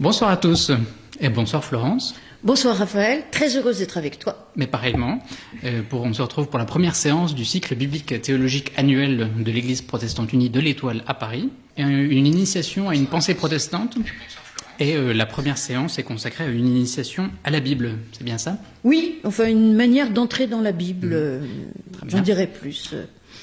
Bonsoir à tous et bonsoir Florence. Bonsoir Raphaël, très heureuse d'être avec toi. Mais pareillement, euh, pour, on se retrouve pour la première séance du cycle biblique théologique annuel de l'Église protestante unie de l'Étoile à Paris, une initiation à une pensée protestante. Et euh, la première séance est consacrée à une initiation à la Bible, c'est bien ça? Oui, enfin une manière d'entrer dans la Bible, mmh. euh, j'en dirais plus.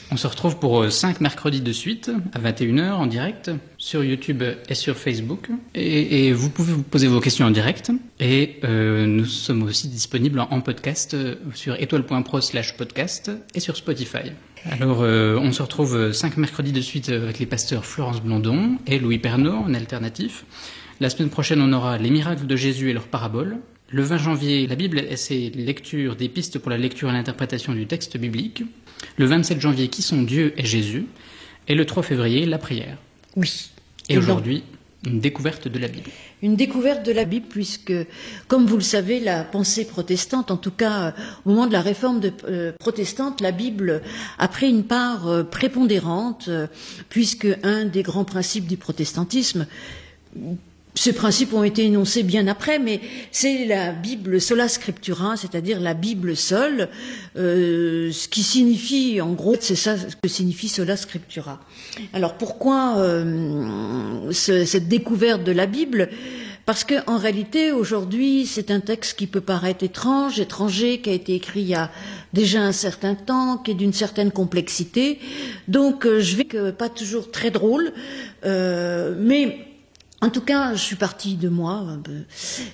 On se retrouve pour 5 euh, mercredis de suite, à 21h en direct, sur YouTube et sur Facebook. Et, vous pouvez vous poser vos questions en direct. Et euh, nous sommes aussi disponibles en, podcast euh, sur étoile.pro slash podcast et sur Spotify. Alors, on se retrouve 5 mercredis de suite avec les pasteurs Florence Blondon et Louis Pernaud en alternatif. La semaine prochaine, on aura les miracles de Jésus et leurs paraboles. Le 20 janvier, la Bible et ses lectures, des pistes pour la lecture et l'interprétation du texte biblique. Le 27 janvier, qui sont Dieu et Jésus. Et le 3 février, la prière. Oui. Et, aujourd'hui, une découverte de la Bible. Une découverte de la Bible, puisque, comme vous le savez, la pensée protestante, en tout cas au moment de la réforme euh, protestante, la Bible a pris une part euh, prépondérante, euh, puisque un des grands principes du protestantisme, ces principes ont été énoncés bien après, mais c'est la Bible sola scriptura, c'est-à-dire la Bible seule, euh, ce qui signifie, en gros, c'est ça ce que signifie sola scriptura. Alors pourquoi euh, cette découverte de la Bible? Parce qu'en réalité, aujourd'hui, c'est un texte qui peut paraître étrange, étranger, qui a été écrit il y a déjà un certain temps, qui est d'une certaine complexité. Donc, euh, je vais pas toujours très drôle, mais en tout cas, je suis partie de moi.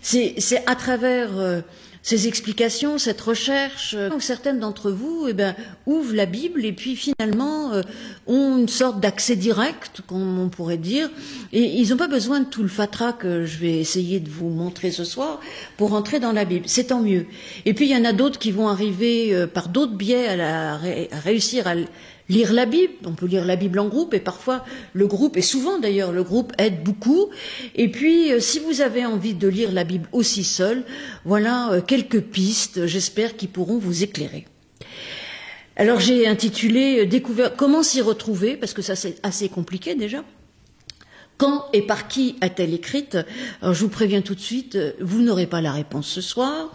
C'est à travers euh, ces explications, cette recherche, euh, certaines d'entre vous eh ben, ouvrent la Bible et puis finalement euh, ont une sorte d'accès direct, comme on pourrait dire. Et ils n'ont pas besoin de tout le fatras que je vais essayer de vous montrer ce soir pour entrer dans la Bible. C'est tant mieux. Et puis il y en a d'autres qui vont arriver par d'autres biais à, à réussir à lire la Bible. On peut lire la Bible en groupe et parfois le groupe, et souvent d'ailleurs le groupe aide beaucoup. Et puis euh, si vous avez envie de lire la Bible aussi seul, voilà euh, quelques pistes, j'espère, qui pourront vous éclairer. Alors j'ai intitulé euh, Découvert comment s'y retrouver, parce que ça c'est assez compliqué déjà. Quand et par qui a-t-elle écrite? Alors, Je vous préviens tout de suite, vous n'aurez pas la réponse ce soir.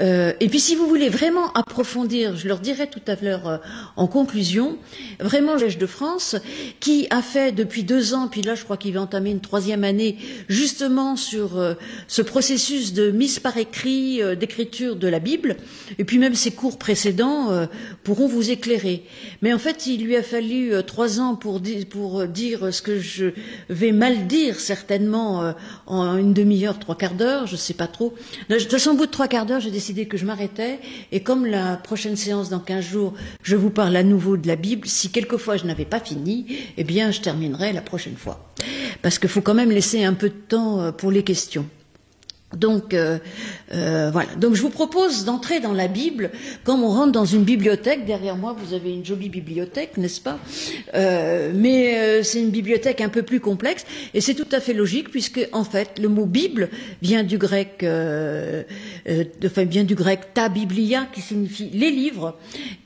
Euh, et puis si vous voulez vraiment approfondir, je leur dirai tout à l'heure euh, en conclusion, vraiment l'Ège de France, qui a fait depuis deux ans, puis là je crois qu'il va entamer une troisième année, justement sur euh, ce processus de mise par écrit d'écriture de la Bible, et puis même ses cours précédents pourront vous éclairer. Mais en fait, il lui a fallu trois ans pour, pour dire ce que je vais mal dire certainement euh, en une demi-heure, trois quarts d'heure, je ne sais pas trop. De toute façon, au bout de trois quarts d'heure, j'ai décidé que je m'arrêtais. Et comme la prochaine séance dans quinze jours, je vous parle à nouveau de la Bible, si quelquefois je n'avais pas fini, eh bien, je terminerai la prochaine fois. Parce qu'il faut quand même laisser un peu de temps euh, pour les questions. Donc euh, euh, voilà. Donc je vous propose d'entrer dans la Bible comme on rentre dans une bibliothèque. Derrière moi, vous avez une jolie bibliothèque, n'est-ce pas? Euh, Mais c'est une bibliothèque un peu plus complexe et c'est tout à fait logique puisque en fait le mot Bible vient du grec, vient du grec ta biblia qui signifie les livres.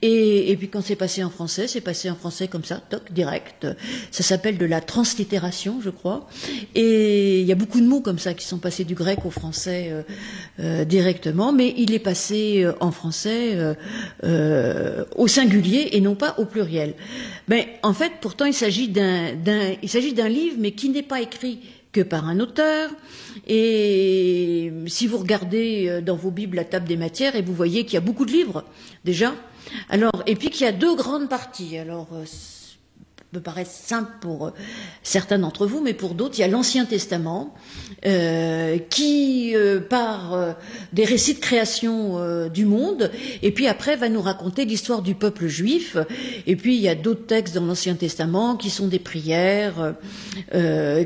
Et, et puis quand c'est passé en français, c'est passé en français comme ça, toc direct. Ça s'appelle de la translittération, je crois. Et il y a beaucoup de mots comme ça qui sont passés du grec au français euh, euh, directement, mais il est passé euh, en français au singulier et non pas au pluriel. Mais en fait, pourtant, il s'agit d'un, il s'agit d'un livre, mais qui n'est pas écrit que par un auteur. Et si vous regardez dans vos Bibles la table des matières, et vous voyez qu'il y a beaucoup de livres déjà. Alors, et puis qu'il y a deux grandes parties. Alors, peut paraître simple pour euh, certains d'entre vous, mais pour d'autres, il y a l'Ancien Testament euh, qui euh, part euh, des récits de création euh, du monde, et puis après va nous raconter l'histoire du peuple juif. Et puis il y a d'autres textes dans l'Ancien Testament qui sont des prières,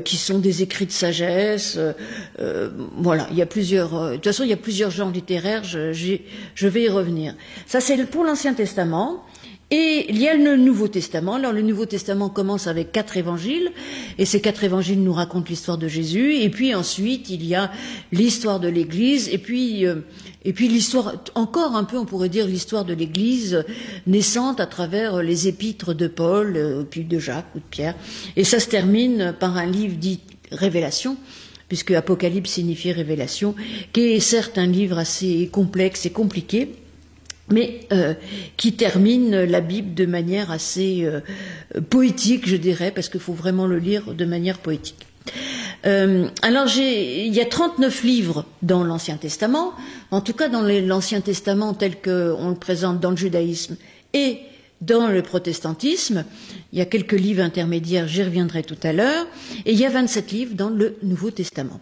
qui sont des écrits de sagesse. voilà, il y a plusieurs. de toute façon, il y a plusieurs genres littéraires. Je, je vais y revenir. Ça, c'est pour l'Ancien Testament. Il y a le Nouveau Testament. Alors le Nouveau Testament commence avec quatre évangiles, et ces quatre évangiles nous racontent l'histoire de Jésus. Et puis ensuite il y a l'histoire de l'Église, et puis euh, l'histoire, encore un peu, on pourrait dire l'histoire de l'Église naissante à travers les épîtres de Paul, euh, puis de Jacques ou de Pierre. Et ça se termine par un livre dit Révélation, puisque Apocalypse signifie révélation, qui est certes un livre assez complexe et compliqué, mais euh, qui termine la Bible de manière assez euh, poétique, je dirais, parce qu'il faut vraiment le lire de manière poétique. Euh, alors, il y a 39 livres dans l'Ancien Testament, en tout cas dans l'Ancien Testament tel qu'on le présente dans le judaïsme et dans le protestantisme. Il y a quelques livres intermédiaires, j'y reviendrai tout à l'heure, et il y a 27 livres dans le Nouveau Testament.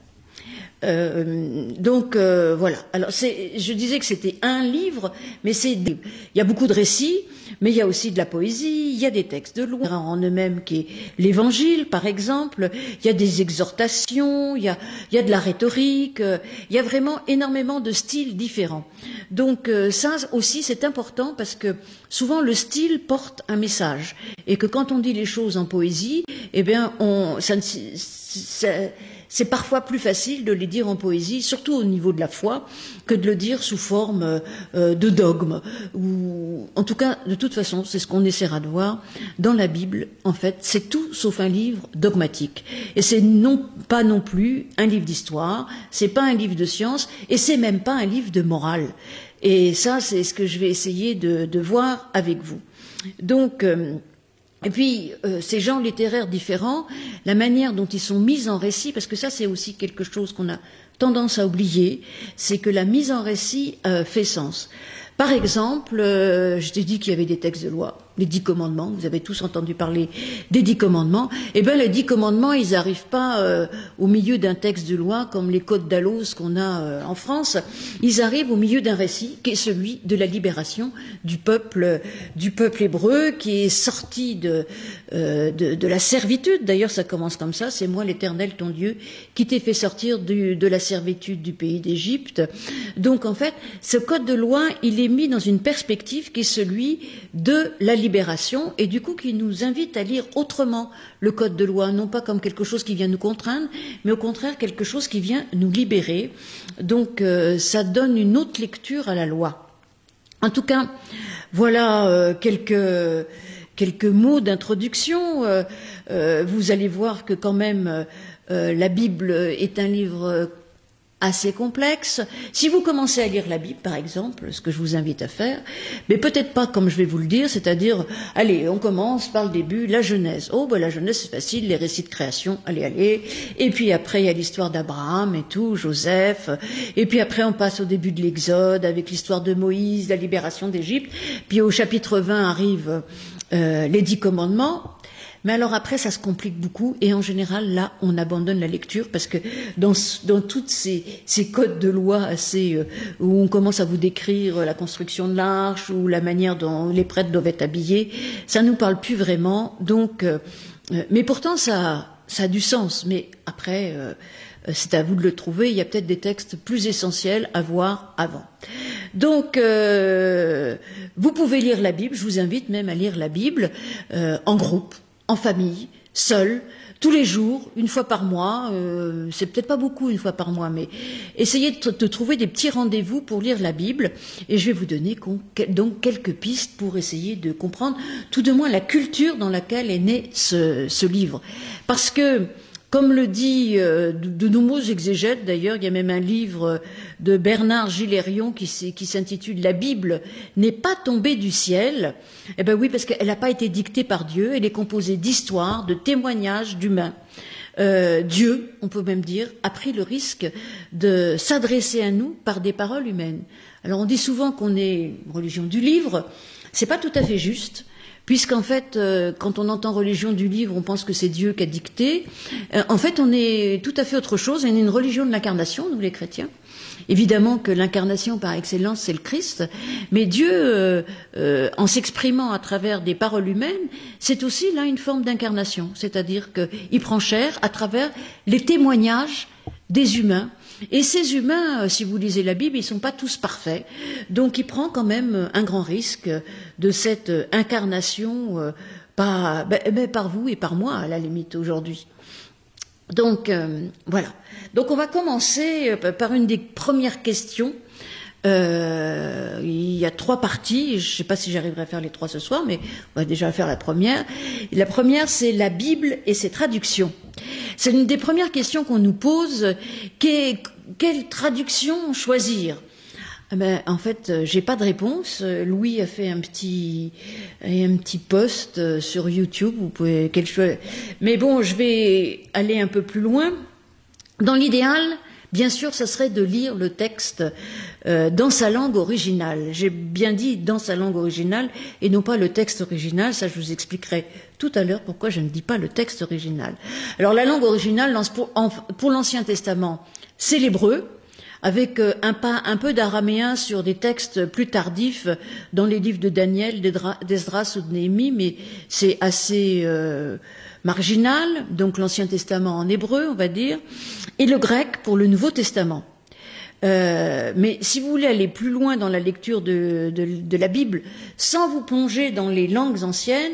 Euh, donc euh, voilà. Alors je disais que c'était un livre, mais c'est il y a beaucoup de récits, mais il y a aussi de la poésie, il y a des textes de loi en eux-mêmes qui est l'Évangile par exemple. Il y a des exhortations, il y a il y a de la rhétorique, euh, il y a vraiment énormément de styles différents. Donc ça aussi c'est important parce que souvent le style porte un message et que quand on dit les choses en poésie, eh bien on ça, ça c'est parfois plus facile de les dire en poésie, surtout au niveau de la foi, que de le dire sous forme euh, de dogme. Ou, en tout cas, de toute façon, c'est ce qu'on essaiera de voir dans la Bible. En fait, c'est tout sauf un livre dogmatique. Et c'est non pas non plus un livre d'histoire, c'est pas un livre de science, et c'est même pas un livre de morale. Et ça, c'est ce que je vais essayer de, voir avec vous. Donc, euh, et puis, euh, ces genres littéraires différents, la manière dont ils sont mis en récit, parce que ça c'est aussi quelque chose qu'on a tendance à oublier, c'est que la mise en récit euh, fait sens. Par exemple, euh, je t'ai dit qu'il y avait des textes de loi les dix commandements. Vous avez tous entendu parler des dix commandements. Eh bien, les dix commandements, ils n'arrivent pas euh, au milieu d'un texte de loi comme les codes d'Alos qu'on a euh, en France. Ils arrivent au milieu d'un récit qui est celui de la libération du peuple, hébreu qui est sorti de, euh, de, la servitude. D'ailleurs, ça commence comme ça. C'est moi, l'Éternel, ton Dieu, qui t'ai fait sortir de la servitude du pays d'Égypte. Donc, en fait, ce code de loi, il est mis dans une perspective qui est celui de la libération et du coup qui nous invite à lire autrement le code de loi, non pas comme quelque chose qui vient nous contraindre, mais au contraire quelque chose qui vient nous libérer. Donc euh, ça donne une autre lecture à la loi. En tout cas, voilà euh, quelques mots d'introduction. Euh, vous allez voir que quand même la Bible est un livre assez complexe. Si vous commencez à lire la Bible, par exemple, ce que je vous invite à faire, mais peut-être pas comme je vais vous le dire, c'est-à-dire, allez, on commence par le début, la Genèse. Oh, ben la Genèse, c'est facile, les récits de création, allez, allez. Et puis après, il y a l'histoire d'Abraham et tout, Joseph. Et puis après, on passe au début de l'Exode avec l'histoire de Moïse, la libération d'Égypte. Puis au chapitre 20 arrivent euh, les dix commandements. Mais alors après, ça se complique beaucoup et en général, là, on abandonne la lecture parce que dans, dans toutes ces, ces codes de loi assez euh, où on commence à vous décrire la construction de l'arche ou la manière dont les prêtres doivent être habillés, ça nous parle plus vraiment. Donc, euh, euh, mais pourtant, ça, ça a du sens. Mais après, c'est à vous de le trouver. Il y a peut-être des textes plus essentiels à voir avant. Donc, vous pouvez lire la Bible. Je vous invite même à lire la Bible en groupe en famille, seul, tous les jours, une fois par mois. Euh, c'est peut-être pas beaucoup une fois par mois, mais essayez de, trouver des petits rendez-vous pour lire la Bible. Et je vais vous donner donc quelques pistes pour essayer de comprendre tout de moins la culture dans laquelle est né ce, ce livre. Parce que comme le dit euh, de, nombreux exégètes, d'ailleurs, il y a même un livre de Bernard Gilérion qui, s'intitule La Bible n'est pas tombée du ciel. Eh bien oui, parce qu'elle n'a pas été dictée par Dieu, elle est composée d'histoires, de témoignages d'humains. Euh, Dieu, on peut même dire, a pris le risque de s'adresser à nous par des paroles humaines. Alors on dit souvent qu'on est religion du livre, c'est pas tout à fait juste puisqu'en fait, euh, quand on entend religion du livre, on pense que c'est Dieu qui a dicté. Euh, en fait, on est tout à fait autre chose. On est une religion de l'incarnation, nous les chrétiens. Évidemment que l'incarnation par excellence, c'est le Christ, mais Dieu, euh, en s'exprimant à travers des paroles humaines, c'est aussi là une forme d'incarnation, c'est-à-dire qu'il prend chair à travers les témoignages des humains et ces humains, euh, si vous lisez la Bible, ils ne sont pas tous parfaits. Donc il prend quand même euh, un grand risque de cette euh, incarnation ben, ben, par vous et par moi, à la limite, aujourd'hui. Donc voilà. Donc on va commencer par une des premières questions Euh, il y a trois parties. Je ne sais pas si j'arriverai à faire les trois ce soir, mais on va déjà faire la première. La première, c'est la Bible et ses traductions. C'est une des premières questions qu'on nous pose. quelle traduction choisir? Eh ben, en fait, euh, j'ai pas de réponse. Euh, Louis a fait un petit un petit post sur YouTube. Vous pouvez chose. Mais bon, je vais aller un peu plus loin. Dans l'idéal, bien sûr, ce serait de lire le texte dans sa langue originale. J'ai bien dit dans sa langue originale et non pas le texte original. Ça, je vous expliquerai tout à l'heure pourquoi je ne dis pas le texte original. Alors, la langue originale pour l'Ancien Testament, c'est l'hébreu avec euh, un, un peu d'araméen sur des textes plus tardifs dans les livres de Daniel, d'Esdras ou de Néhémie, mais c'est assez euh, marginal, donc l'Ancien Testament en hébreu, on va dire, et le grec pour le Nouveau Testament. Euh, mais si vous voulez aller plus loin dans la lecture de, de, la Bible, sans vous plonger dans les langues anciennes,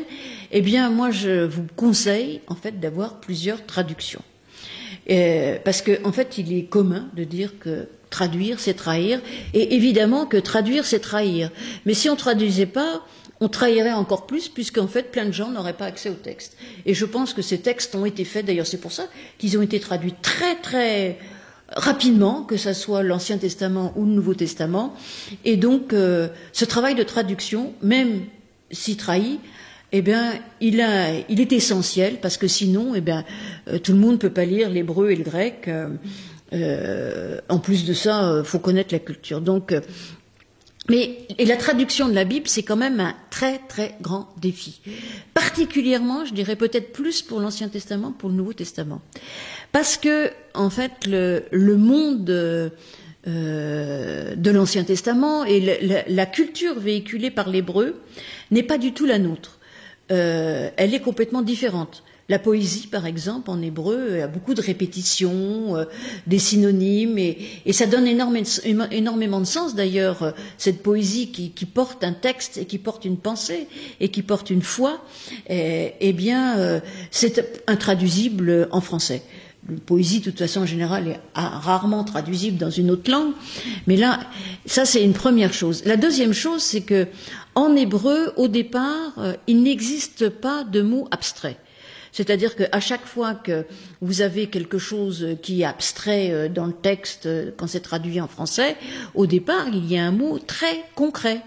eh bien, moi, je vous conseille en fait d'avoir plusieurs traductions, parce qu'en en fait, il est commun de dire que Traduire, c'est trahir. Et évidemment que traduire, c'est trahir. Mais si on traduisait pas, on trahirait encore plus, puisqu'en fait, plein de gens n'auraient pas accès au texte. Et je pense que ces textes ont été faits, d'ailleurs, c'est pour ça qu'ils ont été traduits très, très rapidement, que ce soit l'Ancien Testament ou le Nouveau Testament. Et donc, euh, ce travail de traduction, même si trahi, eh bien, il, a, il est essentiel parce que sinon, eh bien, euh, tout le monde ne peut pas lire l'hébreu et le grec. Euh, en plus de ça, euh, faut connaître la culture. Donc, mais et la traduction de la Bible, c'est quand même un très très grand défi. Particulièrement, je dirais peut-être plus pour l'Ancien Testament, pour le Nouveau Testament, parce que en fait le, monde euh, de l'Ancien Testament et la, culture véhiculée par l'hébreu n'est pas du tout la nôtre. Euh, elle est complètement différente. La poésie, par exemple, en hébreu, a beaucoup de répétitions, euh, des synonymes, et, ça donne énormément, de sens d'ailleurs, euh, cette poésie qui, porte un texte et qui porte une pensée et qui porte une foi, eh, bien, euh, c'est intraduisible en français. Poésie, de toute façon, en général, est rarement traduisible dans une autre langue. Mais là, ça, c'est une première chose. La deuxième chose, c'est que, en hébreu, au départ, il n'existe pas de mots abstraits. C'est-à-dire qu'à chaque fois que vous avez quelque chose qui est abstrait euh, dans le texte, euh, quand c'est traduit en français, au départ, il y a un mot très concret.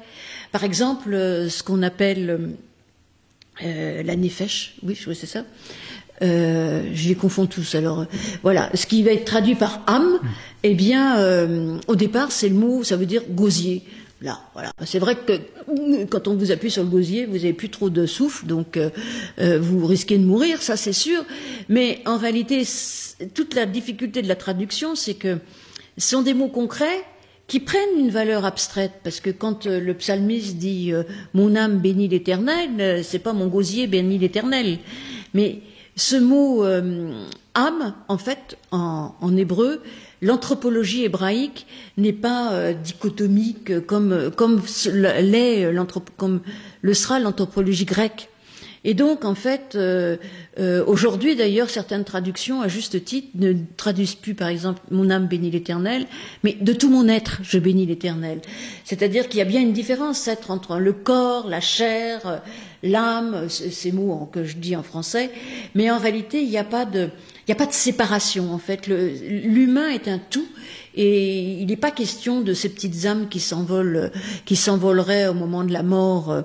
Par exemple, euh, ce qu'on appelle la nefesh, oui, c'est ça. Je les confonds tous. Alors voilà, ce qui va être traduit par âme, eh bien, au départ, c'est le mot, ça veut dire gosier là. Voilà. C'est vrai que quand on vous appuie sur le gosier, vous n'avez plus trop de souffle, donc euh, euh, vous risquez de mourir, ça c'est sûr. Mais en réalité, toute la difficulté de la traduction, c'est que ce sont des mots concrets qui prennent une valeur abstraite, parce que quand euh, le psalmiste dit mon âme bénit l'Éternel, c'est pas mon gosier bénit l'Éternel, mais ce mot âme, en fait, en, hébreu, l'anthropologie hébraïque n'est pas euh, dichotomique comme, comme l'est comme le sera l'anthropologie grecque. Et donc, en fait, euh, euh, aujourd'hui, d'ailleurs, certaines traductions, à juste titre, ne traduisent plus, par exemple, mon âme bénit l'Éternel, mais de tout mon être, je bénis l'Éternel. C'est-à-dire qu'il y a bien une différence entre le corps, la chair, l'âme, ces mots que je dis en français, mais en réalité, il n'y a pas de, il n'y a pas de séparation en fait. L'humain est un tout et il n'est pas question de ces petites âmes qui s'envolent, qui s'envoleraient au moment de la mort,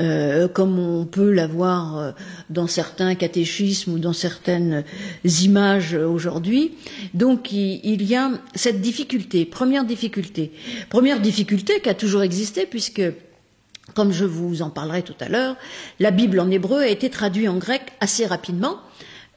euh, comme on peut l'avoir euh, dans certains catéchismes ou dans certaines images aujourd'hui. Donc il, y a cette difficulté. Première difficulté. Première difficulté qui a toujours existé puisque comme je vous en parlerai tout à l'heure, la Bible en hébreu a été traduite en grec assez rapidement.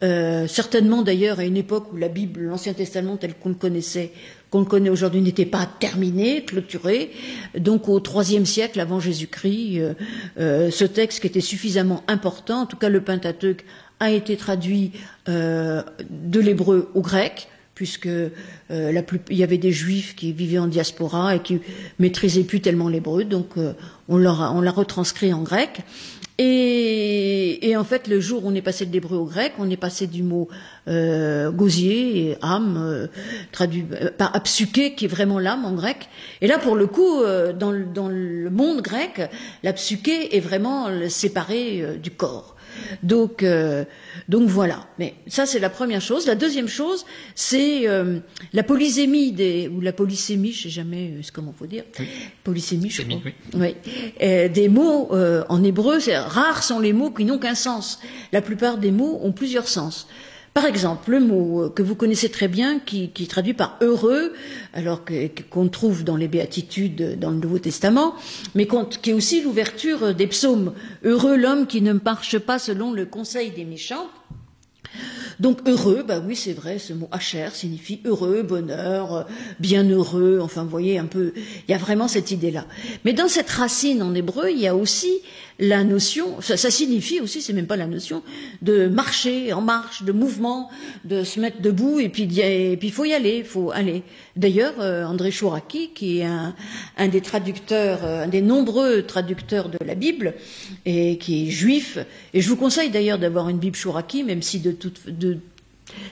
Euh, certainement d'ailleurs à une époque où la Bible, l'Ancien Testament tel qu'on le connaissait, qu'on le connaît aujourd'hui, n'était pas terminé, clôturé. Donc au IIIe siècle avant Jésus-Christ, euh, euh, ce texte qui était suffisamment important, en tout cas le Pentateuque, a été traduit de l'hébreu au grec puisque il y avait des juifs qui vivaient en diaspora et qui maîtrisaient plus tellement l'hébreu, donc on l'a retranscrit en grec. Et, en fait, le jour où on est passé de l'hébreu au grec, on est passé du mot euh, gosier âme, euh, traduit euh, par psyché, qui est vraiment l'âme en grec. Et là, pour le coup, euh, dans, dans, le monde grec, la psyché est vraiment séparée du corps. Donc, euh, donc voilà. Mais ça, c'est la première chose. La deuxième chose, c'est euh, la polysémie des, ou la polysémie, je sais jamais euh, comment faut dire. Polysémie, je crois. Oui. des mots en hébreu, rares sont les mots qui n'ont qu'un sens. La plupart des mots ont plusieurs sens. Par exemple, le mot que vous connaissez très bien, qui, qui traduit par heureux, alors qu'on trouve dans les béatitudes dans le Nouveau Testament, mais qui est aussi l'ouverture des psaumes. Heureux l'homme qui ne marche pas selon le conseil des méchants. Donc heureux, bah oui c'est vrai, ce mot hacher signifie heureux, bonheur, bienheureux, enfin vous voyez un peu, il y a vraiment cette idée-là. Mais dans cette racine en hébreu, il y a aussi la notion, ça, signifie aussi, c'est même pas la notion, de marcher en marche, de mouvement, de se mettre debout et puis et puis il faut y aller, il faut aller. D'ailleurs, euh, André Chouraki, qui est un, un des traducteurs, euh, un des nombreux traducteurs de la Bible et qui est juif, et je vous conseille d'ailleurs d'avoir une Bible Chouraki, même si de toute de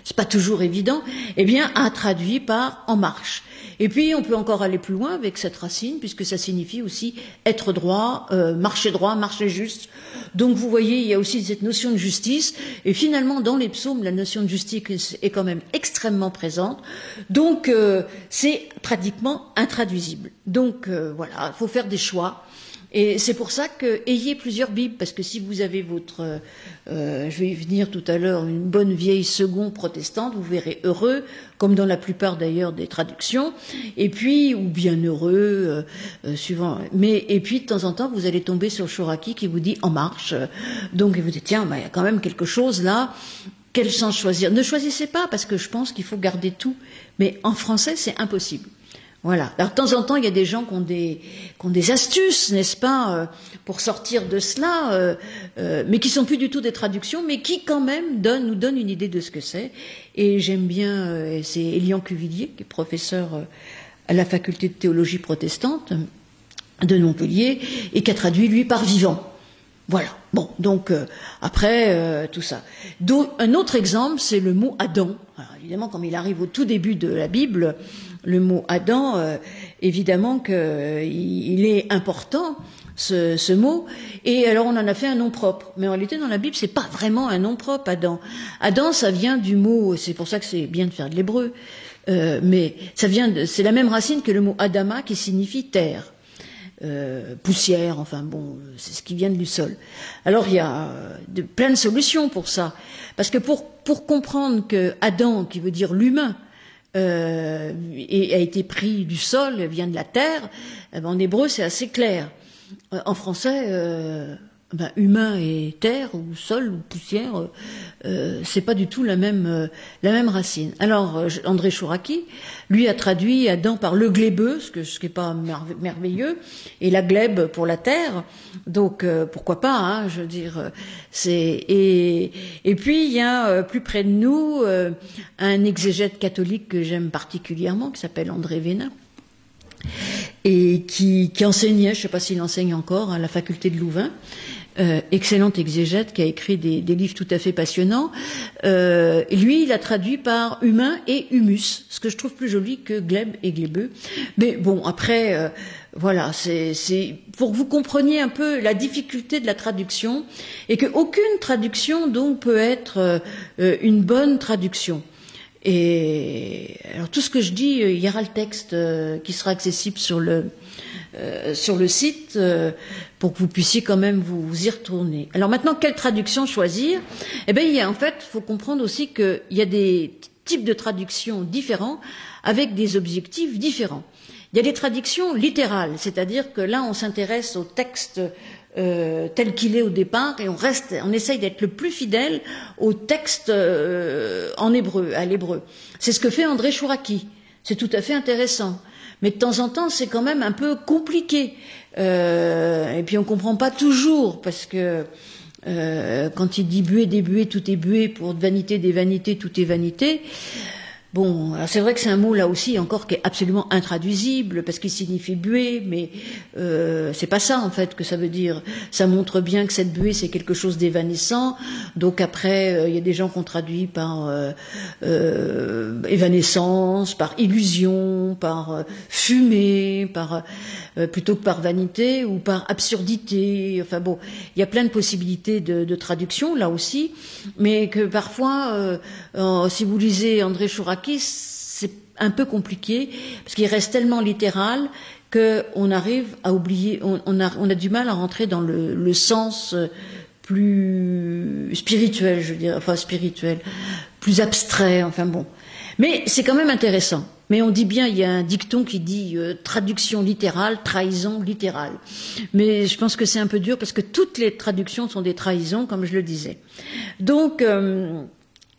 c'est pas toujours évident, eh bien, a traduit par en marche. Et puis, on peut encore aller plus loin avec cette racine, puisque ça signifie aussi être droit, euh, marcher droit, marcher juste. Donc, vous voyez, il y a aussi cette notion de justice. Et finalement, dans les psaumes, la notion de justice est quand même extrêmement présente. Donc, euh, c'est pratiquement intraduisible. Donc, euh, voilà, il faut faire des choix. Et c'est pour ça que ayez plusieurs Bibles, parce que si vous avez votre, euh, je vais y venir tout à l'heure, une bonne vieille seconde protestante, vous verrez heureux, comme dans la plupart d'ailleurs des traductions, et puis ou bien heureux, euh, euh, suivant. Mais et puis de temps en temps, vous allez tomber sur Shoraki qui vous dit en marche. Donc vous dites tiens, il y a quand même quelque chose là. Quel sens choisir? Ne choisissez pas parce que je pense qu'il faut garder tout. Mais en français, c'est impossible. Voilà. Alors, de temps en temps, il y a des gens qui ont des, qui ont des astuces, n'est-ce pas, euh, pour sortir de cela, euh, euh, mais qui sont plus du tout des traductions, mais qui quand même donnent, nous donnent une idée de ce que c'est. Et j'aime bien, c'est Elian Cuvillier, qui est professeur à la faculté de théologie protestante de Montpellier, et qui a traduit, lui, par vivant. Voilà. Bon, donc après tout ça. un autre exemple, c'est le mot Adam. Alors, évidemment, comme il arrive au tout début de la Bible, le mot Adam, euh, évidemment qu'il il est important. Ce, ce, mot. Et alors on en a fait un nom propre. Mais en réalité, dans la Bible, c'est pas vraiment un nom propre, Adam. Adam, ça vient du mot, c'est pour ça que c'est bien de faire de l'hébreu, euh, mais ça vient c'est la même racine que le mot Adama qui signifie terre. Euh, poussière, enfin bon, c'est ce qui vient du sol. Alors il y a de, plein de solutions pour ça. Parce que pour, pour comprendre que Adam, qui veut dire l'humain, euh, et a été pris du sol, vient de la terre, ben, en hébreu c'est assez clair. Euh, en français, euh, ben, humain et terre ou sol ou poussière, euh, euh c'est pas du tout la même euh, la même racine. Alors euh, André Chouraki, lui a traduit Adam par le glébeux, ce, que, ce qui est pas merveilleux, et la glèbe pour la terre. Donc pourquoi pas, hein, je veux dire. C'est et puis il y a plus près de nous un exégète catholique que j'aime particulièrement qui s'appelle André Vénin et qui, qui enseignait, je ne sais pas s'il enseigne encore, à la faculté de Louvain, euh, excellent exégète qui a écrit des, livres tout à fait passionnants. Euh, lui, il a traduit par humain et humus, ce que je trouve plus joli que gleb et glébeux. Mais bon, après, euh, voilà, c'est pour que vous compreniez un peu la difficulté de la traduction et qu'aucune traduction donc peut être euh, une bonne traduction. Et alors tout ce que je dis, il y aura le texte qui sera accessible sur le sur le site pour que vous puissiez quand même vous, y retourner. Alors maintenant, quelle traduction choisir? Eh bien, il en fait, faut comprendre aussi qu'il y a des types de traductions différents avec des objectifs différents. Il y a des traductions littérales, c'est-à-dire que là, on s'intéresse au texte euh, tel qu'il est au départ et on reste, on essaye d'être le plus fidèle au texte euh, en hébreu, à l'hébreu. C'est ce que fait André Chouraki. C'est tout à fait intéressant. Mais de temps en temps, c'est quand même un peu compliqué. Euh, et puis on comprend pas toujours parce que euh, quand il dit buée des buées, tout est buée, pour vanité des vanités, tout est vanité. Bon, c'est vrai que c'est un mot là aussi encore qui est absolument intraduisible parce qu'il signifie buée, mais euh, c'est pas ça en fait que ça veut dire. Ça montre bien que cette buée c'est quelque chose d'évanescent. Donc après, euh, il y a des gens qu'on traduit par euh, euh évanescence, par illusion, par fumée, par plutôt que par vanité ou par absurdité. Enfin bon, il y a plein de possibilités de, de traduction là aussi, mais que parfois, si vous lisez André Chourac c'est un peu compliqué parce qu'il reste tellement littéral qu'on arrive à oublier, on, a, du mal à rentrer dans le, sens euh, plus spirituel, je dire, enfin spirituel, plus abstrait, enfin bon. Mais c'est quand même intéressant. Mais on dit bien, il y a un dicton qui dit euh, traduction littérale, trahison littérale. Mais je pense que c'est un peu dur parce que toutes les traductions sont des trahisons, comme je le disais. Donc, euh,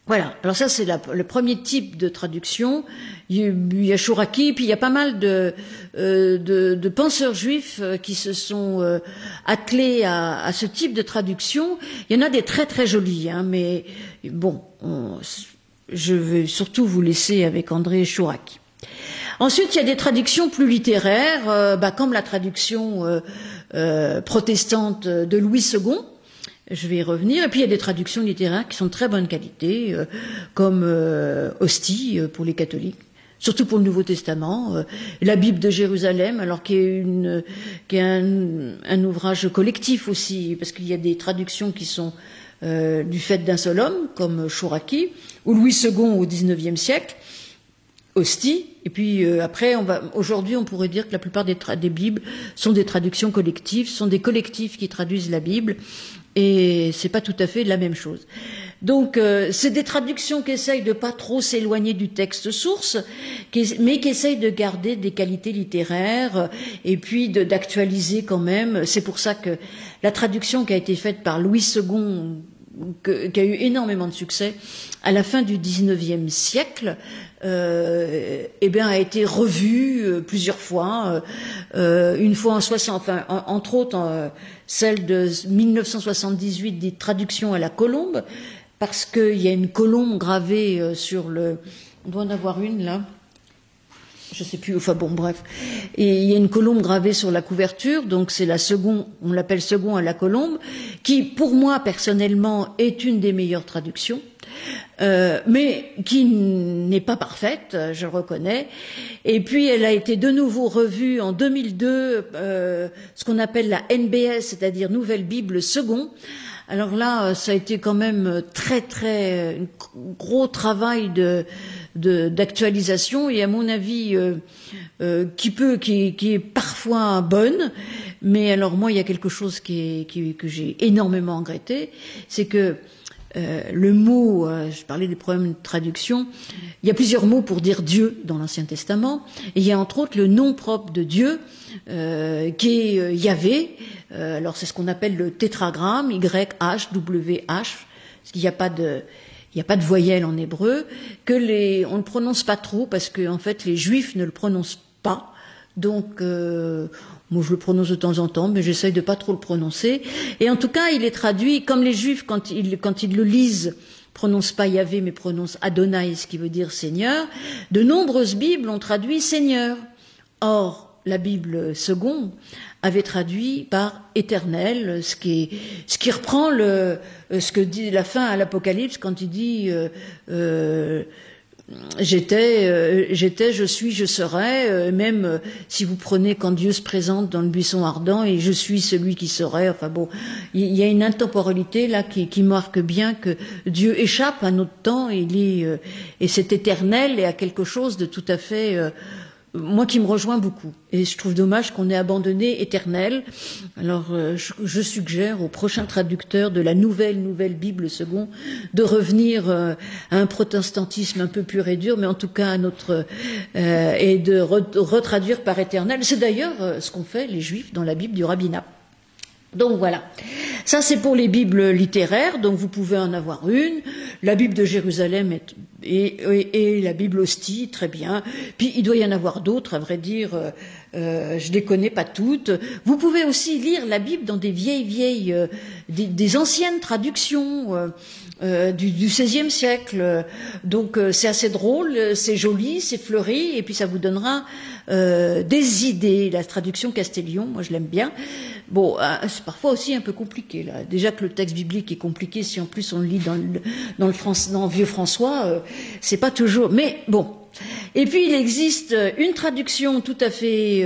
voilà. Alors ça, c'est le premier type de traduction. Il y a Chouraki, puis il y a pas mal de, euh, penseurs juifs euh, qui se sont euh, attelés à, ce type de traduction. Il y en a des très très jolis, hein, mais bon, je vais surtout vous laisser avec André Chouraki. Ensuite, il y a des traductions plus littéraires, bah, comme la traduction protestante de Louis II je vais y revenir. Et puis il y a des traductions littéraires qui sont de très bonne qualité, euh, comme euh, Hostie euh, pour les catholiques, surtout pour le Nouveau Testament, la Bible de Jérusalem, alors qui est, une, qui est un, ouvrage collectif aussi, parce qu'il y a des traductions qui sont du fait d'un seul homme, comme Chouraki, ou Louis II au XIXe siècle. Hostie, et puis après, aujourd'hui, on pourrait dire que la plupart des, des Bibles sont des traductions collectives, sont des collectifs qui traduisent la Bible, et c'est pas tout à fait la même chose. Donc, euh, c'est des traductions qui essayent de pas trop s'éloigner du texte source, mais qui essayent de garder des qualités littéraires euh, et puis d'actualiser quand même. C'est pour ça que la traduction qui a été faite par Louis II, qui a eu énormément de succès à la fin du XIXe siècle, euh, eh bien, a été revue euh, plusieurs fois. Euh, une fois en 60, enfin, entre autres, celle de 1978 des traductions à la colombe, parce qu'il y a une colombe gravée sur le. On doit en avoir une là. Je sais plus, enfin bon, bref. Et il y a une colombe gravée sur la couverture, donc c'est la seconde, on l'appelle second à la colombe, qui, pour moi, personnellement, est une des meilleures traductions. Euh, mais qui n'est pas parfaite, je reconnais. Et puis elle a été de nouveau revue en 2002, euh, ce qu'on appelle la NBS, c'est-à-dire Nouvelle Bible Second. Alors là, ça a été quand même très très gros travail de d'actualisation et à mon avis euh, euh, qui peut qui, qui, est parfois bonne. Mais alors moi il y a quelque chose qui, est, qui que j'ai énormément regretté c'est que euh, le mot, euh, je parlais des problèmes de traduction, il y a plusieurs mots pour dire Dieu dans l'Ancien Testament, et il y a entre autres le nom propre de Dieu, euh, qui est Yahvé, alors c'est ce qu'on appelle le tétragramme, Y-H-W-H, parce qu'il n'y a pas de... Il n'y a pas de voyelle en hébreu, que les, on ne prononce pas trop parce que fait les juifs ne le prononcent pas. Donc moi, je le prononce de temps en temps, mais j'essaye de pas trop le prononcer. Et en tout cas, il est traduit comme les Juifs quand ils, quand ils le lisent prononcent pas Yahvé, mais prononcent Adonai, ce qui veut dire Seigneur. De nombreuses Bibles ont traduit Seigneur. Or, la Bible seconde avait traduit par éternel, ce qui, ce qui reprend le, ce que dit la fin à l'Apocalypse quand il dit euh, euh, j'étais, euh, j'étais, je suis, je serai. Même si vous prenez quand Dieu se présente dans le buisson ardent et je suis celui qui serait. Enfin bon, il y, a une intemporalité là qui, qui, marque bien que Dieu échappe à notre temps. Il est et c'est éternel et à quelque chose de tout à fait moi qui me rejoins beaucoup. Et je trouve dommage qu'on ait abandonné éternel. Alors euh, je, suggère aux prochains traducteurs de la nouvelle nouvelle Bible second de revenir euh, à un protestantisme un peu pur et dur, mais en tout cas à notre euh, et de retraduire par éternel. C'est d'ailleurs ce qu'ont fait les Juifs dans la Bible du rabbinat. Donc voilà. Ça c'est pour les Bibles littéraires, donc vous pouvez en avoir une. La Bible de Jérusalem est et, la Bible hostie, très bien. Puis il doit y en avoir d'autres, à vrai dire. Euh, euh je les connais pas toutes. Vous pouvez aussi lire la Bible dans des vieilles, vieilles, euh, des, anciennes traductions. Euh, euh du, du siècle. Donc c'est assez drôle, c'est joli, c'est fleuri, et puis ça vous donnera euh, des idées. La traduction Castellion, moi je l'aime bien. Bon, euh, c'est parfois aussi un peu compliqué. Là. Déjà que le texte biblique est compliqué, si en plus on le lit dans le, dans le France, dans Vieux François, euh, c'est pas toujours. Mais bon. Et puis il existe une traduction tout à fait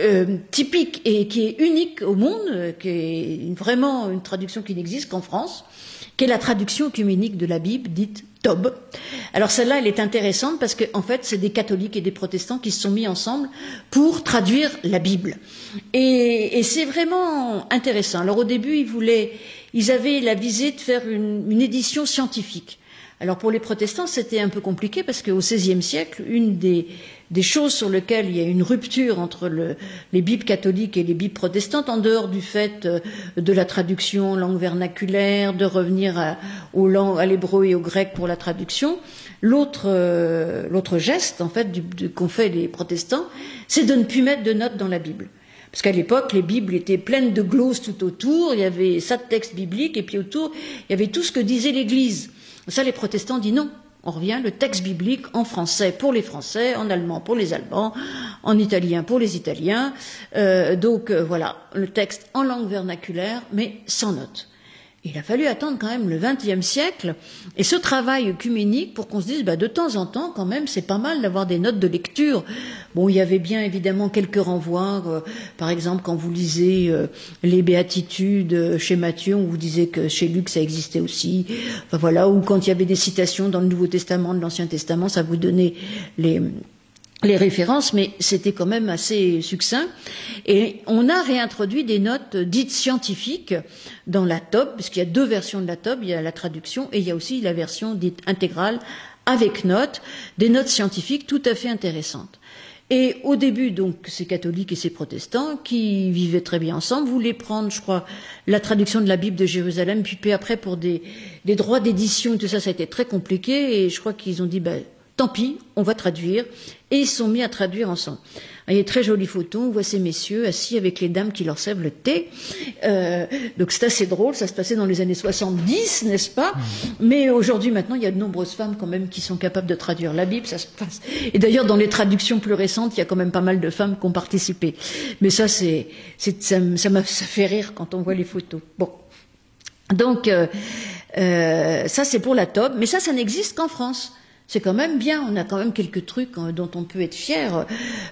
euh, typique et qui est unique au monde, qui est vraiment une traduction qui n'existe qu'en France, qui est la traduction œcuménique de la Bible dite Tob. Alors celle-là, elle est intéressante parce qu'en en fait, c'est des catholiques et des protestants qui se sont mis ensemble pour traduire la Bible. Et, c'est vraiment intéressant. Alors au début, ils voulaient, ils avaient la visée de faire une édition scientifique. Alors pour les protestants, c'était un peu compliqué parce qu'au XVIe siècle, une des, choses sur lesquelles il y a une rupture entre les Bibles catholiques et les Bibles protestantes, en dehors du fait euh, de la traduction langue vernaculaire, de revenir à, l'hébreu et au grec pour la traduction, l'autre euh, geste en fait qu'ont fait les protestants, c'est de ne plus mettre de notes dans la Bible. Parce qu'à l'époque, les Bibles étaient pleines de glosses tout autour, il y avait ça de texte biblique, et puis autour, il y avait tout ce que disait l'Église. Ça, les protestants disent non. On revient le texte biblique en français pour les Français, en allemand pour les Allemands, en italien pour les Italiens. Euh, donc euh, voilà, le texte en langue vernaculaire, mais sans notes. Il a fallu attendre quand même le XXe siècle et ce travail œcuménique pour qu'on se dise bah, de temps en temps quand même c'est pas mal d'avoir des notes de lecture. Bon, il y avait bien évidemment quelques renvois, euh, par exemple quand vous lisez euh, les béatitudes euh, chez Matthieu, on vous disait que chez Luc ça existait aussi. Voilà, ou quand il y avait des citations dans le Nouveau Testament, de l'Ancien Testament, ça vous donnait les les références, mais c'était quand même assez succinct. Et on a réintroduit des notes dites scientifiques dans la TOB, puisqu'il y a deux versions de la TOB, il y a la traduction et il y a aussi la version dite intégrale avec notes, des notes scientifiques tout à fait intéressantes. Et au début, donc, ces catholiques et ces protestants, qui vivaient très bien ensemble, voulaient prendre, je crois, la traduction de la Bible de Jérusalem, puis après, pour des, droits d'édition et tout ça, ça a été très compliqué, et je crois qu'ils ont dit, ben, tant pis, on va traduire. Et ils sont mis à traduire ensemble. Il y a une très jolie photo, on voit ces messieurs assis avec les dames qui leur servent le thé. Euh, donc c'est assez drôle, ça se passait dans les années 70, n'est-ce pas? Mais aujourd'hui, maintenant, il y a de nombreuses femmes quand même qui sont capables de traduire la Bible, ça se passe. Et d'ailleurs, dans les traductions plus récentes, il y a quand même pas mal de femmes qui ont participé. Mais ça, c'est, ça, ça, ça fait rire quand on voit les photos. Bon. Donc, euh, euh, ça c'est pour la top, mais ça, ça n'existe qu'en France c'est quand même bien. On a quand même quelques trucs hein, dont on peut être fier,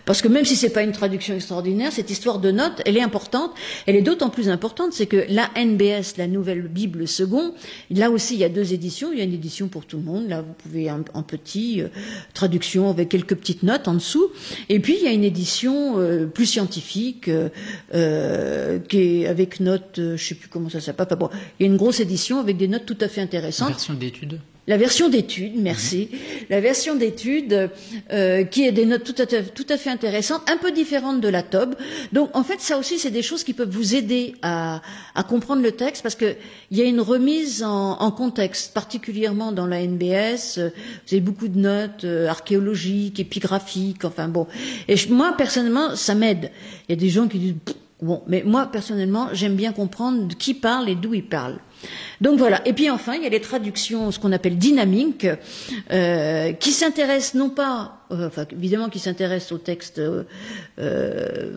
parce que même si c'est pas une traduction extraordinaire, cette histoire de notes, elle est importante. Elle est d'autant plus importante, c'est que la NBS, la Nouvelle Bible Second, là aussi il y a deux éditions. Il y a une édition pour tout le monde. Là, vous pouvez en, petit euh, traduction avec quelques petites notes en dessous. Et puis il y a une édition euh, plus scientifique euh, qui est avec notes, je sais plus comment ça s'appelle. bon, il y a une grosse édition avec des notes tout à fait intéressantes. Version d'études. La version d'études, merci. La version d'études euh, qui est des notes tout à, fait, tout à fait intéressantes, un peu différentes de la TOB. Donc en fait, ça aussi, c'est des choses qui peuvent vous aider à, à comprendre le texte parce qu'il y a une remise en, en, contexte, particulièrement dans la NBS. Vous avez beaucoup de notes euh, archéologiques, épigraphiques, enfin bon. Et moi, personnellement, ça m'aide. Il y a des gens qui disent... Bon, mais moi personnellement, j'aime bien comprendre qui parle et d'où il parle. Donc voilà. Et puis enfin, il y a les traductions, ce qu'on appelle dynamiques, euh, qui s'intéressent non pas, euh, évidemment qui s'intéressent au texte euh, euh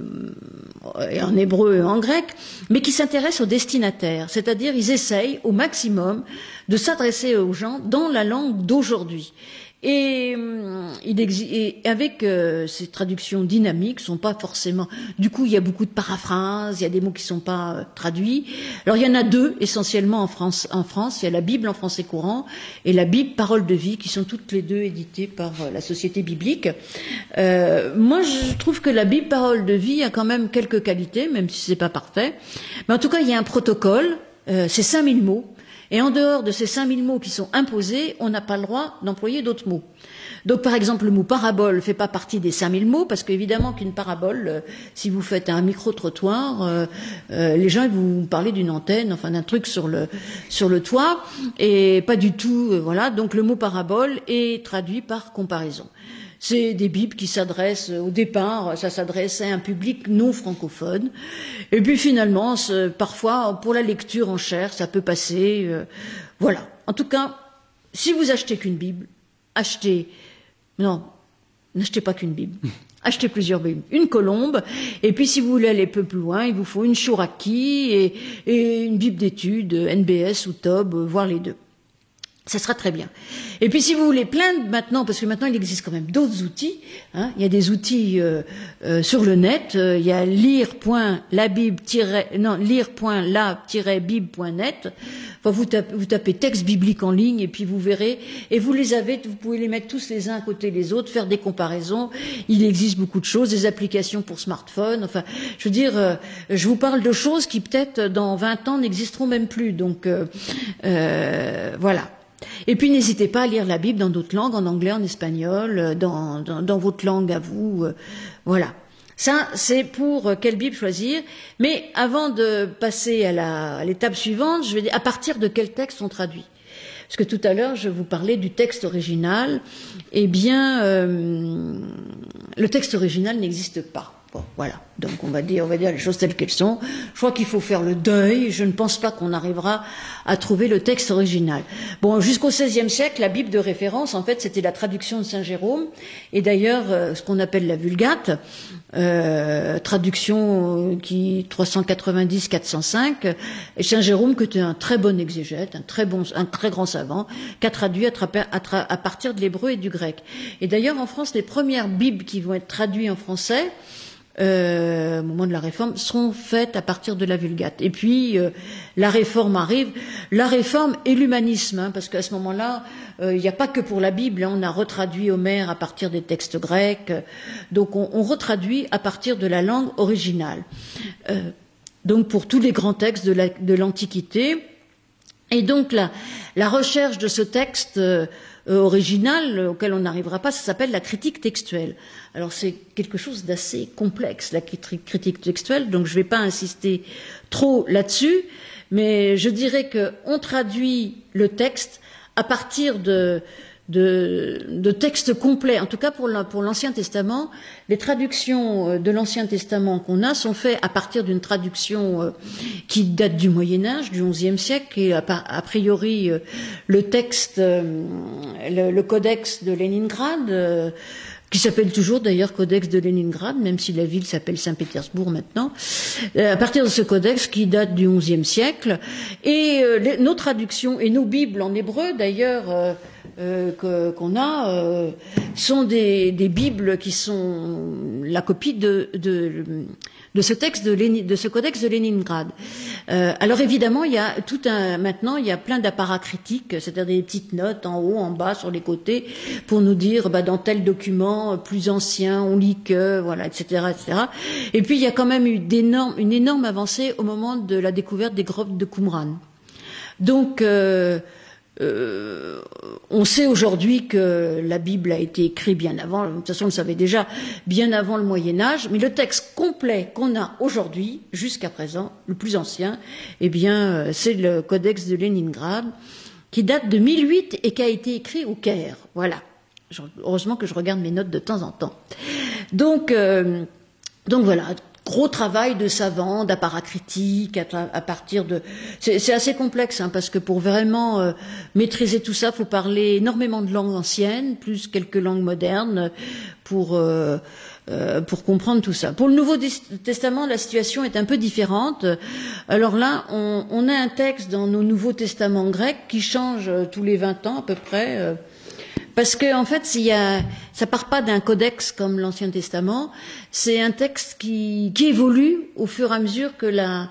en hébreu et en grec, mais qui s'intéressent aux destinataires. C'est-à-dire, ils essayent au maximum de s'adresser aux gens dans la langue d'aujourd'hui. Et, hum, il avec euh, ces traductions dynamiques, sont pas forcément. Du coup, il y a beaucoup de paraphrases, il y a des mots qui sont pas euh, traduits. Alors, il y en a deux essentiellement en France. En France, il y a la Bible en français courant et la Bible Parole de vie, qui sont toutes les deux éditées par euh, la Société biblique. moi, je trouve que la Bible Parole de vie a quand même quelques qualités, même si c'est pas parfait. Mais en tout cas, il y a un protocole. c'est 5000 mots Et en dehors de ces 5000 mots qui sont imposés, on n'a pas le droit d'employer d'autres mots. Donc, par exemple, le mot parabole ne fait pas partie des 5000 mots, parce qu'évidemment qu'une parabole, euh, si vous faites un micro-trottoir, euh, euh, les gens vous parler d'une antenne, enfin d'un truc sur le, sur le toit, et pas du tout, voilà. Donc, le mot parabole est traduit par comparaison. C'est des Bibles qui s'adressent, au départ, ça s'adressait à un public non francophone. Et puis finalement, parfois, pour la lecture en chair, ça peut passer. voilà. En tout cas, si vous achetez qu'une Bible, achetez non, n'achetez pas qu'une Bible. Achetez plusieurs Bibles. Une colombe, et puis si vous voulez aller un peu plus loin, il vous faut une Shuraki et, et une Bible d'études, NBS ou TOB, voire les deux. Ça sera très bien. Et puis si vous voulez plein de maintenant, parce que maintenant il existe quand même d'autres outils, hein, il y a des outils euh, euh, sur le net, euh, il y a lire.labib- non lire.la-bib.net. Enfin, vous, tapez, vous tapez texte biblique en ligne et puis vous verrez, et vous les avez, vous pouvez les mettre tous les uns à côté des autres, faire des comparaisons. Il existe beaucoup de choses, des applications pour smartphone. Enfin, je veux dire, je vous parle de choses qui peut-être dans 20 ans n'existeront même plus. Donc voilà. Et puis n'hésitez pas à lire la Bible dans d'autres langues, en anglais, en espagnol, euh, dans, dans, votre langue à vous. Euh, voilà. Ça, c'est pour euh, quelle Bible choisir. Mais avant de passer à l'étape suivante, je vais dire à partir de quel texte on traduit. Parce que tout à l'heure, je vous parlais du texte original. Eh bien, le texte original n'existe pas. Bon, voilà. Donc on va dire, on va dire les choses telles qu'elles sont. Je crois qu'il faut faire le deuil. Je ne pense pas qu'on arrivera à trouver le texte original. Bon, jusqu'au XVIe siècle, la Bible de référence, en fait, c'était la traduction de Saint Jérôme, et d'ailleurs euh, ce qu'on appelle la Vulgate, euh, traduction euh, qui 390-405. Et Saint Jérôme, qui était un très bon exégète, un très bon, un très grand savant, qui a traduit à partir de l'hébreu et du grec. Et d'ailleurs, en France, les premières Bibles qui vont être traduites en français euh, au moment de la réforme, seront faites à partir de la Vulgate. Et puis, euh, la réforme arrive. La réforme et l'humanisme, hein, parce qu'à ce moment-là, euh, il n'y a pas que pour la Bible. Hein, on a retraduit Homère à partir des textes grecs. donc, on, on retraduit à partir de la langue originale. Euh, donc, pour tous les grands textes de l'Antiquité. Et donc, la, la, recherche de ce texte euh, original auquel on n'arrivera pas, ça s'appelle la critique textuelle. Alors c'est quelque chose d'assez complexe, la critique textuelle, donc je ne vais pas insister trop là-dessus, mais je dirais qu'on traduit le texte à partir de, de, de textes complets. En tout cas, pour l'Ancien Testament, les traductions euh, de l'Ancien Testament qu'on a sont faites à partir d'une traduction euh, qui date du Moyen Âge, du XIe siècle, et a, priori euh, le texte, le, codex de Leningrad qui s'appelle toujours d'ailleurs Codex de Leningrad, même si la ville s'appelle Saint-Pétersbourg maintenant, à partir de ce codex qui date du XIe siècle, et nos traductions et nos Bibles en hébreu d'ailleurs qu'on a euh, sont des, Bibles qui sont la copie de, de, ce texte, de, de, ce codex de Leningrad. Euh, alors évidemment, il y a tout un maintenant, il y a plein d'apparats critiques, c'est-à-dire des petites notes en haut, en bas, sur les côtés, pour nous dire bah, dans tel document plus ancien, on lit que, voilà, etc., etc. Et puis il y a quand même eu une énorme avancée au moment de la découverte des grottes de Qumran. Donc euh, on sait aujourd'hui que la Bible a été écrite bien avant, de toute façon on le savait déjà, bien avant le Moyen Âge, mais le texte complet qu'on a aujourd'hui, jusqu'à présent, le plus ancien, eh bien euh, c'est le Codex de Leningrad, qui date de 1008 et qui a été écrit au Caire. Voilà. Heureusement que je regarde mes notes de temps en temps. Donc, euh, donc voilà, gros travail de savants, d'apparat critique, à, partir de... C'est assez complexe, hein, parce que pour vraiment euh, maîtriser tout ça, faut parler énormément de langues anciennes, plus quelques langues modernes, pour... Euh, euh, pour comprendre tout ça. Pour le Nouveau Testament, la situation est un peu différente. Alors là, on, on a un texte dans nos Nouveaux Testaments grecs qui change tous les 20 ans à peu près. Parce que en fait, y a, ça part pas d'un codex comme l'Ancien Testament, c'est un texte qui, qui, évolue au fur et à mesure que la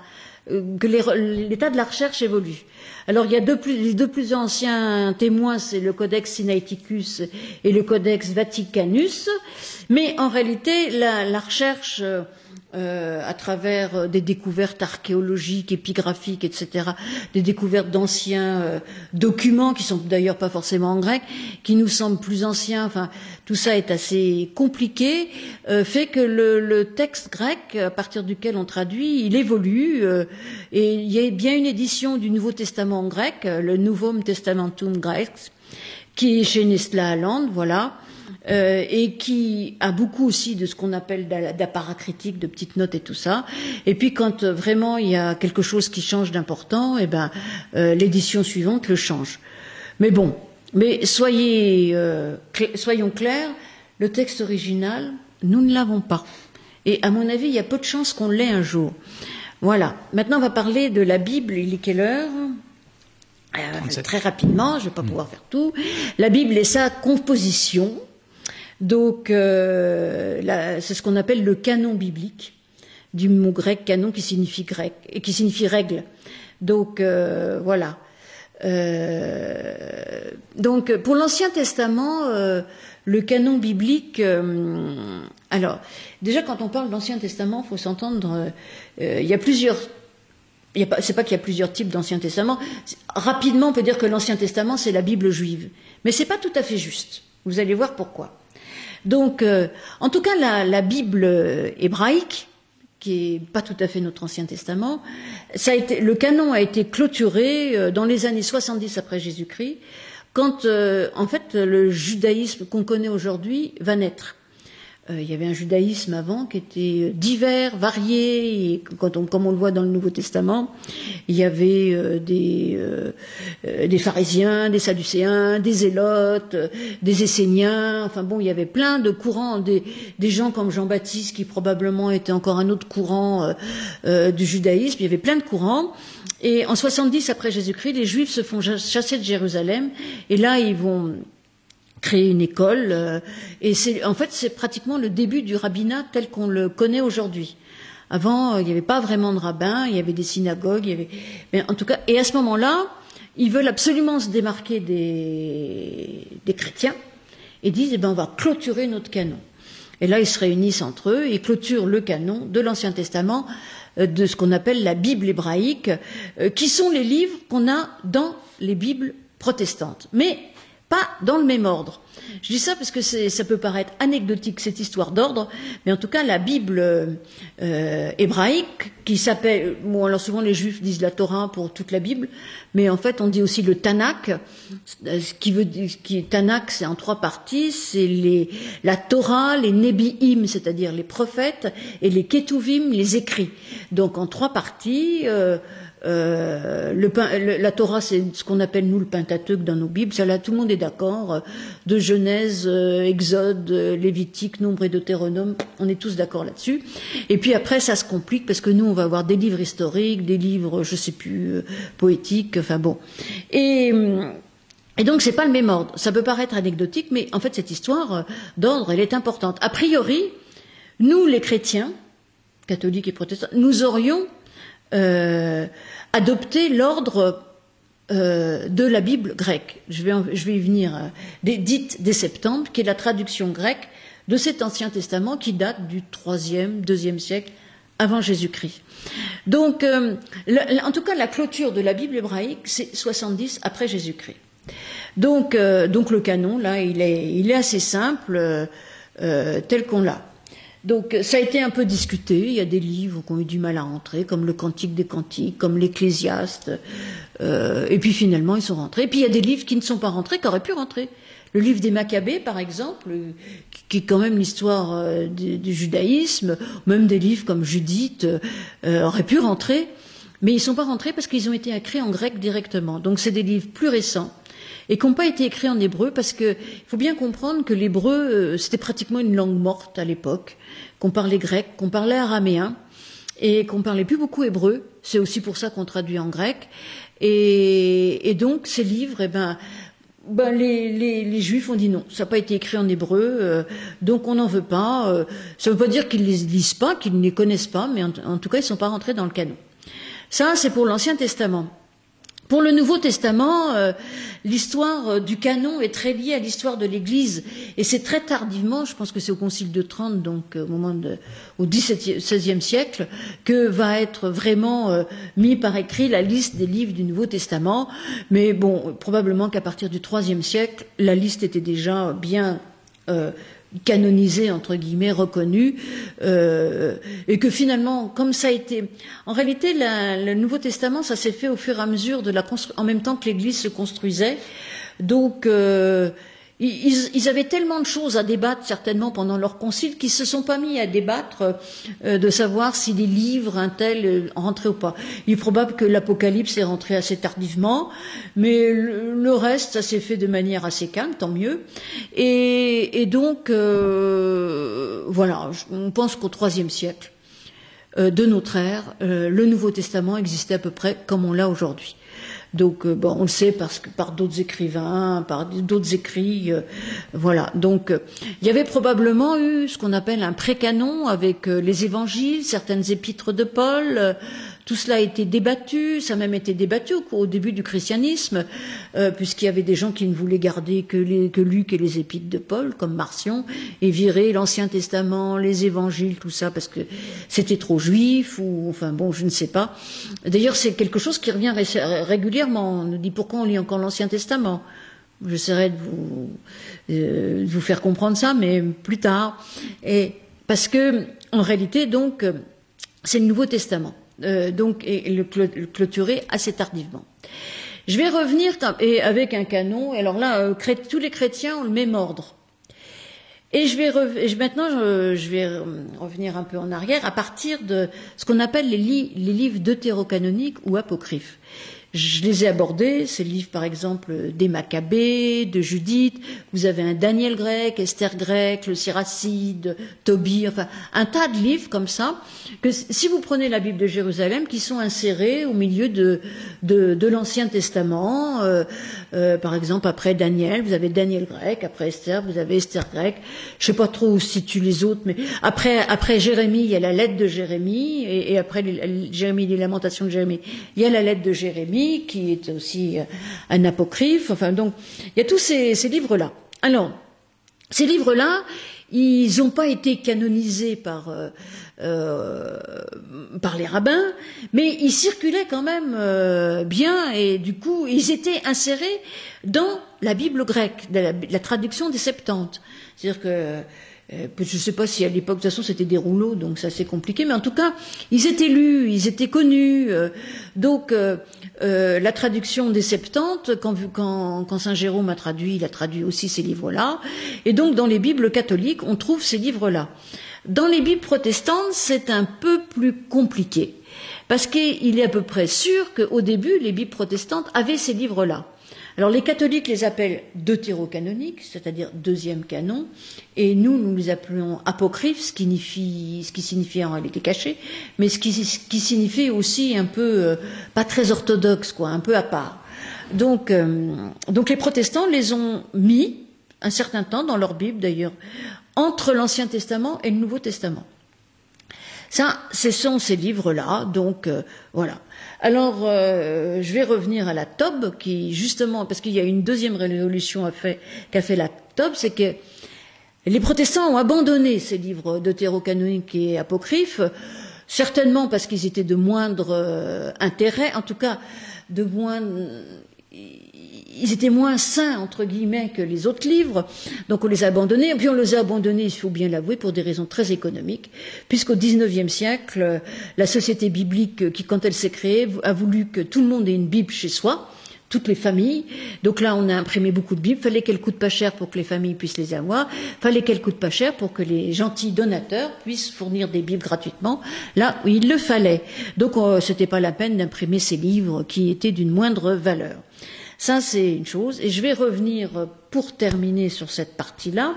euh, que l'état de la recherche évolue. Alors il y a deux plus, les deux plus anciens témoins, c'est le Codex Sinaiticus et le Codex Vaticanus, mais en réalité la, la recherche euh, euh, à travers euh, des découvertes archéologiques, épigraphiques, etc., des découvertes d'anciens euh, documents qui sont d'ailleurs pas forcément en grec, qui nous semblent plus anciens. Enfin, tout ça est assez compliqué, fait que le, le, texte grec, à partir duquel on traduit, il évolue. et il y a bien une édition du Nouveau Testament en grec, le Novum Testamentum grec, qui est chez Nestla Aland, voilà. Euh, et qui a beaucoup aussi de ce qu'on appelle d'apparat critique, de petites notes et tout ça. Et puis quand euh, vraiment il y a quelque chose qui change d'important, eh ben euh, l'édition suivante le change. Mais bon, mais soyez, soyons clairs, le texte original, nous ne l'avons pas. Et à mon avis, il y a peu de chances qu'on l'ait un jour. Voilà. Maintenant, on va parler de la Bible. Il est quelle heure? Très rapidement, je ne vais pas mm. pouvoir faire tout. La Bible et sa composition. Donc, euh, c'est ce qu'on appelle le canon biblique, du mot grec canon qui signifie grec et qui signifie règle. Donc, euh, voilà. Euh, donc, pour l'Ancien Testament, le canon biblique. alors, déjà, quand on parle d'Ancien Testament, il faut s'entendre. il y a plusieurs c'est pas qu'il y a plusieurs types d'Ancien Testament. Rapidement, on peut dire que l'Ancien Testament, c'est la Bible juive. Mais c'est pas tout à fait juste. Vous allez voir pourquoi. Donc, euh, en tout cas, la, Bible hébraïque, qui est pas tout à fait notre Ancien Testament, a été, le canon a été clôturé euh, dans les années 70 après Jésus-Christ, quand, euh, en fait, le judaïsme qu'on connaît aujourd'hui va naître. Euh, il y avait un judaïsme avant qui était divers, varié, et quand on, comme on le voit dans le Nouveau Testament, il y avait euh, des, euh, des pharisiens, des sadducéens, des zélotes, des esséniens, enfin bon, il y avait plein de courants, des, des gens comme Jean-Baptiste qui probablement était encore un autre courant du judaïsme, il y avait plein de courants. Et en 70 après Jésus-Christ, les Juifs se font chasser de Jérusalem, et là ils vont créer une école. Euh, et c'est, en fait, c'est pratiquement le début du rabbinat tel qu'on le connaît aujourd'hui. Avant, euh, il n'y avait pas vraiment de rabbin, il y avait des synagogues, il y avait, mais en tout cas, et à ce moment-là, ils veulent absolument se démarquer des, des chrétiens et disent, eh ben, on va clôturer notre canon. Et là, ils se réunissent entre eux et clôturent le canon de l'Ancien Testament, euh, de ce qu'on appelle la Bible hébraïque, qui sont les livres qu'on a dans les Bibles protestantes. Mais pas dans le même ordre. Je dis ça parce que ça peut paraître anecdotique cette histoire d'ordre, mais en tout cas la Bible euh, hébraïque, qui s'appelle, bon alors souvent les Juifs disent la Torah pour toute la Bible, mais en fait on dit aussi le Tanakh, ce qui veut dire, qui Tanakh c'est en trois parties, c'est la Torah, les Nebi'im, c'est-à-dire les prophètes, et les Ketuvim, les écrits. Donc en trois parties. Euh, euh, la Torah, c'est ce qu'on appelle nous le Pentateuque dans nos Bibles. Ça, tout le monde est d'accord. De Genèse, euh, Exode, euh, Lévitique, Nombre et Deutéronome, on est tous d'accord là-dessus. Et puis après, ça se complique parce que nous, on va avoir des livres historiques, des livres, je sais plus, poétiques. Enfin bon. Et et donc c'est pas le même ordre. Ça peut paraître anecdotique, mais en fait cette histoire d'ordre, elle est importante. A priori, nous les chrétiens, catholiques et protestants, nous aurions euh, adopter l'ordre euh, de la Bible grecque. Je vais, y venir. Euh, des, dite des Septembre, qui est la traduction grecque de cet Ancien Testament qui date du 3e, 2e siècle avant Jésus-Christ. Donc, en tout cas, la clôture de la Bible hébraïque, c'est 70 après Jésus-Christ. Donc, donc le canon, là, est, il est assez simple, tel qu'on l'a. Donc ça a été un peu discuté. Il y a des livres qui ont eu du mal à rentrer, comme le Cantique des Cantiques, comme l'Ecclésiaste. Euh, et puis finalement, ils sont rentrés. Et puis il y a des livres qui ne sont pas rentrés, qui auraient pu rentrer. Le livre des Maccabées, par exemple, qui est quand même l'histoire euh, du, judaïsme, même des livres comme Judith, euh, auraient pu rentrer. Mais ils ne sont pas rentrés parce qu'ils ont été écrits en grec directement. Donc c'est des livres plus récents et qui n'ont pas été écrits en hébreu parce qu'il faut bien comprendre que l'hébreu, euh, c'était pratiquement une langue morte à l'époque, qu'on parlait grec, qu'on parlait araméen et qu'on parlait plus beaucoup hébreu. C'est aussi pour ça qu'on traduit en grec. Et, donc ces livres, eh ben, ben les, juifs ont dit non, ça n'a pas été écrit en hébreu, euh, donc on n'en veut pas. Euh, ça ne veut pas dire qu'ils ne les lisent pas, qu'ils ne les connaissent pas, mais en, en tout cas ils ne sont pas rentrés dans le canon. Ça, c'est pour l'Ancien Testament. Pour le Nouveau Testament, euh, l'histoire euh, du canon est très liée à l'histoire de l'Église, et c'est très tardivement, je pense que c'est au Concile de Trente, donc euh, au moment au XVIe siècle, que va être vraiment mis par écrit la liste des livres du Nouveau Testament. Mais bon, probablement qu'à partir du IIIe siècle, la liste était déjà bien canonisé entre guillemets reconnu euh, et que finalement comme ça a été en réalité le Nouveau Testament ça s'est fait au fur et à mesure de la en même temps que l'Église se construisait. Donc euh, ils, avaient tellement de choses à débattre certainement pendant leur concile qu'ils se sont pas mis à débattre euh, de savoir si les livres un tel euh, rentraient ou pas. Il est probable que l'Apocalypse est rentré assez tardivement, mais le, reste ça s'est fait de manière assez calme, tant mieux. Et, donc euh, voilà, on pense qu'au IIIe siècle de notre ère, le Nouveau Testament existait à peu près comme on l'a aujourd'hui. Donc, euh, bon, on le sait parce que par d'autres écrivains, par d'autres écrits, euh, voilà. Donc, euh, il y avait probablement eu ce qu'on appelle un précanon avec les évangiles, certaines épîtres de Paul, tout cela a été débattu, ça a même été débattu au, début du christianisme, euh, puisqu'il y avait des gens qui ne voulaient garder que, Luc et les épîtres de Paul, comme Marcion, et virer l'Ancien Testament, les évangiles, tout ça, parce que c'était trop juif, ou enfin bon, je ne sais pas. D'ailleurs, c'est quelque chose qui revient régulièrement. On nous dit pourquoi on lit encore l'Ancien Testament? J'essaierai de vous, euh, de vous faire comprendre ça, mais plus tard. Et parce que, en réalité, donc, c'est le Nouveau Testament. Euh, donc, et le clôturer assez tardivement. Je vais revenir et avec un canon. Alors là, euh, tous les chrétiens ont le même ordre. Et je vais maintenant, je, vais revenir un peu en arrière à partir de ce qu'on appelle les, les livres deutérocanoniques ou apocryphes. Je les ai abordés, ces livres par exemple des Maccabées, de Judith, vous avez un Daniel grec, Esther grec, le Siracide, Tobie, enfin un tas de livres comme ça, que si vous prenez la Bible de Jérusalem, qui sont insérés au milieu de, de, l'Ancien Testament, euh, euh, par exemple après Daniel, vous avez Daniel grec, après Esther, vous avez Esther grec, je sais pas trop où situent les autres, mais après, après Jérémie, il y a la lettre de Jérémie, et, et après Jérémie, les lamentations de Jérémie, il y a la lettre de Jérémie, qui est aussi euh, un apocryphe. Enfin, donc, il y a tous ces, livres-là. Alors, ces livres-là, ils n'ont pas été canonisés par, euh, euh, par les rabbins, mais ils circulaient quand même bien et du coup, ils étaient insérés dans la Bible grecque, la, la traduction des Septante. C'est-à-dire que je ne sais pas si à l'époque, de toute façon, c'était des rouleaux, donc ça c'est compliqué, mais en tout cas, ils étaient lus, ils étaient connus. Euh, donc, euh, la traduction des Septante, quand, Saint Jérôme a traduit, il a traduit aussi ces livres-là. Et donc, dans les Bibles catholiques, on trouve ces livres-là. Dans les Bibles protestantes, c'est un peu plus compliqué. Parce qu'il est à peu près sûr qu'au début, les Bibles protestantes avaient ces livres-là. Les catholiques les appellent deutérocanoniques, c'est-à-dire deuxième canon, et nous, nous les appelons apocryphes, ce qui signifie, en réalité caché, mais ce qui, signifie aussi un peu, euh, pas très orthodoxe, quoi, un peu à part. Euh, donc les protestants les ont mis, un certain temps, dans leur Bible d'ailleurs, entre l'Ancien Testament et le Nouveau Testament. Ça, ce sont ces livres-là, donc euh, voilà. Alors, euh, je vais revenir à la TOB, qui justement, parce qu'il y a une deuxième révolution qu'a fait la TOB, c'est que les protestants ont abandonné ces livres deutérocanoniques et apocryphes, certainement parce qu'ils étaient de moindre euh, intérêt, en tout cas de moins ils étaient moins sains, entre guillemets, que les autres livres, donc on les a abandonnés, et puis on les a abandonnés, il faut bien l'avouer, pour des raisons très économiques, puisqu'au XIXe siècle, la société biblique, qui quand elle s'est créée, a voulu que tout le monde ait une Bible chez soi, toutes les familles. Donc là, on a imprimé beaucoup de Bibles. Fallait qu'elles coûtent pas cher pour que les familles puissent les avoir. Fallait qu'elles coûtent pas cher pour que les gentils donateurs puissent fournir des Bibles gratuitement là où il le fallait. Donc, euh, c'était pas la peine d'imprimer ces livres qui étaient d'une moindre valeur. Ça, c'est une chose. Et je vais revenir euh, pour terminer sur cette partie-là,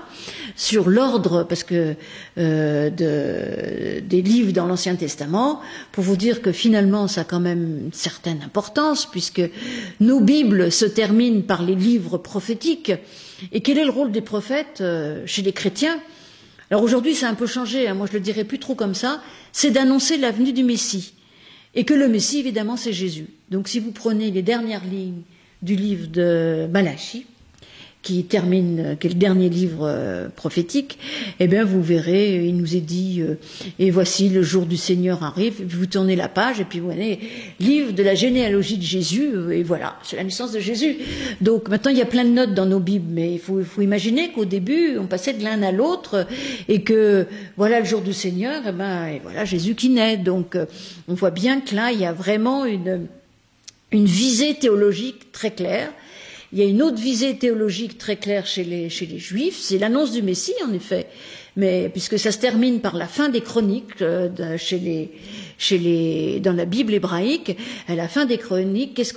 sur l'ordre, parce que euh, de, des livres dans l'Ancien Testament, pour vous dire que finalement, ça a quand même une certaine importance, puisque nos Bibles se terminent par les livres prophétiques. Et quel est le rôle des prophètes euh, chez les chrétiens? Alors aujourd'hui, ça a un peu changé. Hein. moi, je le dirais plus trop comme ça. C'est d'annoncer l'avenue du Messie, et que le Messie, évidemment, c'est Jésus. Donc si vous prenez les dernières lignes du livre de Malachi, qui termine, qui est le dernier livre euh, prophétique, eh bien vous verrez, il nous est dit, euh, et voici le jour du Seigneur arrive, vous tournez la page et puis vous voyez, livre de la généalogie de Jésus, euh, et voilà, c'est la naissance de Jésus. Donc maintenant il y a plein de notes dans nos Bibles, mais il faut, faut imaginer qu'au début on passait de l'un à l'autre et que voilà le jour du Seigneur, et eh ben et voilà Jésus qui naît. Donc on voit bien que là il y a vraiment une une visée théologique très claire. Il y a une autre visée théologique très claire chez les, chez les Juifs, c'est l'annonce du Messie, en effet. Mais puisque ça se termine par la fin des chroniques euh, chez les, chez les, dans la Bible hébraïque, à la fin des chroniques, qu'est-ce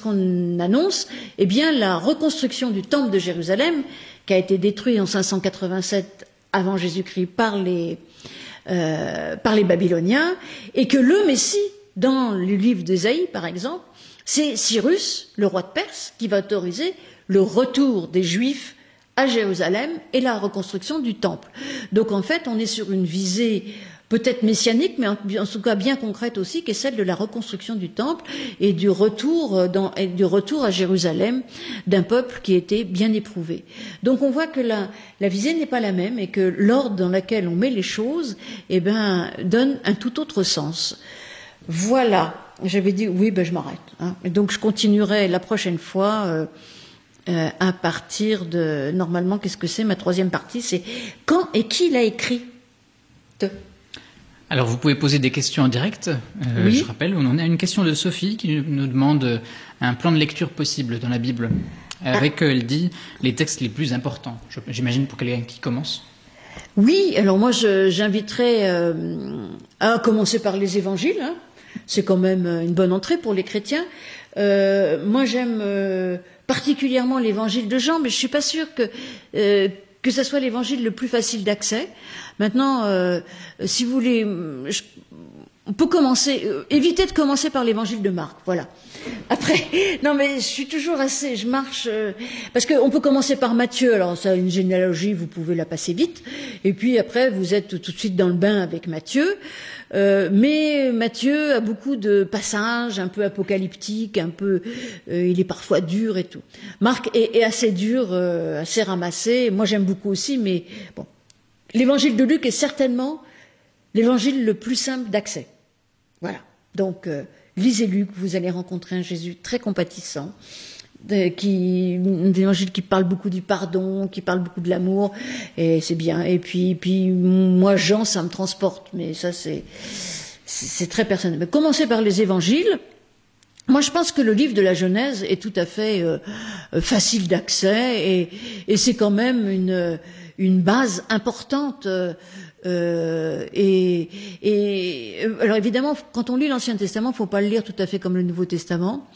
qu'on annonce? Eh bien, la reconstruction du temple de Jérusalem, qui a été détruit en 587 avant Jésus-Christ par les, euh, par les Babyloniens, et que le Messie, dans le livre d'Ésaïe, par exemple, c'est Cyrus, le roi de Perse, qui va autoriser le retour des Juifs à Jérusalem et la reconstruction du temple. Donc en fait, on est sur une visée peut-être messianique, mais en, tout cas bien concrète aussi, qui est celle de la reconstruction du temple et du retour, euh, à Jérusalem d'un peuple qui était bien éprouvé. Donc on voit que la, la visée n'est pas la même et que l'ordre dans lequel on met les choses eh ben, donne un tout autre sens. Voilà j'avais dit oui, ben je m'arrête. Hein. Et donc je continuerai la prochaine fois euh, euh, à partir de normalement qu'est-ce que c'est ma troisième partie, c'est quand et qui l'a écrit? Alors vous pouvez poser des questions en direct. Euh, je rappelle, on en a une question de Sophie qui nous demande un plan de lecture possible dans la Bible. Avec, elle dit, les textes les plus importants. J'imagine pour quelqu'un qui commence. Oui, alors moi j'inviterais à commencer par les évangiles. Hein c'est quand même euh, une bonne entrée pour les chrétiens. Euh, moi, j'aime euh, particulièrement l'évangile de Jean, mais je suis pas sûre que que ce soit l'évangile le plus facile d'accès. Maintenant, si vous voulez, on peut commencer, éviter de commencer par l'évangile de Marc, voilà. Après, non mais je suis toujours assez, je marche, parce qu'on peut commencer par Matthieu, alors ça, une généalogie, vous pouvez la passer vite, et puis après, vous êtes tout de suite dans le bain avec Matthieu. Euh, mais Matthieu a beaucoup de passages un peu apocalyptiques, un peu, euh, il est parfois dur et tout. Marc est, assez dur, euh, assez ramassé. Moi, j'aime beaucoup aussi, mais bon, l'évangile de Luc est certainement l'évangile le plus simple d'accès. Voilà. Donc, lisez Luc, vous allez rencontrer un Jésus très compatissant qui évangile qui parle beaucoup du pardon, qui parle beaucoup de l'amour, et c'est bien. Et puis, puis moi, Jean, ça me transporte, mais ça, c'est c'est très personnel. Mais commencer par les évangiles. Moi, je pense que le livre de la Genèse est tout à fait euh, facile d'accès et, et c'est quand même une, une base importante euh, euh, et, et, euh, alors évidemment, quand on lit l'Ancien Testament, faut pas le lire tout à fait comme le Nouveau Testament,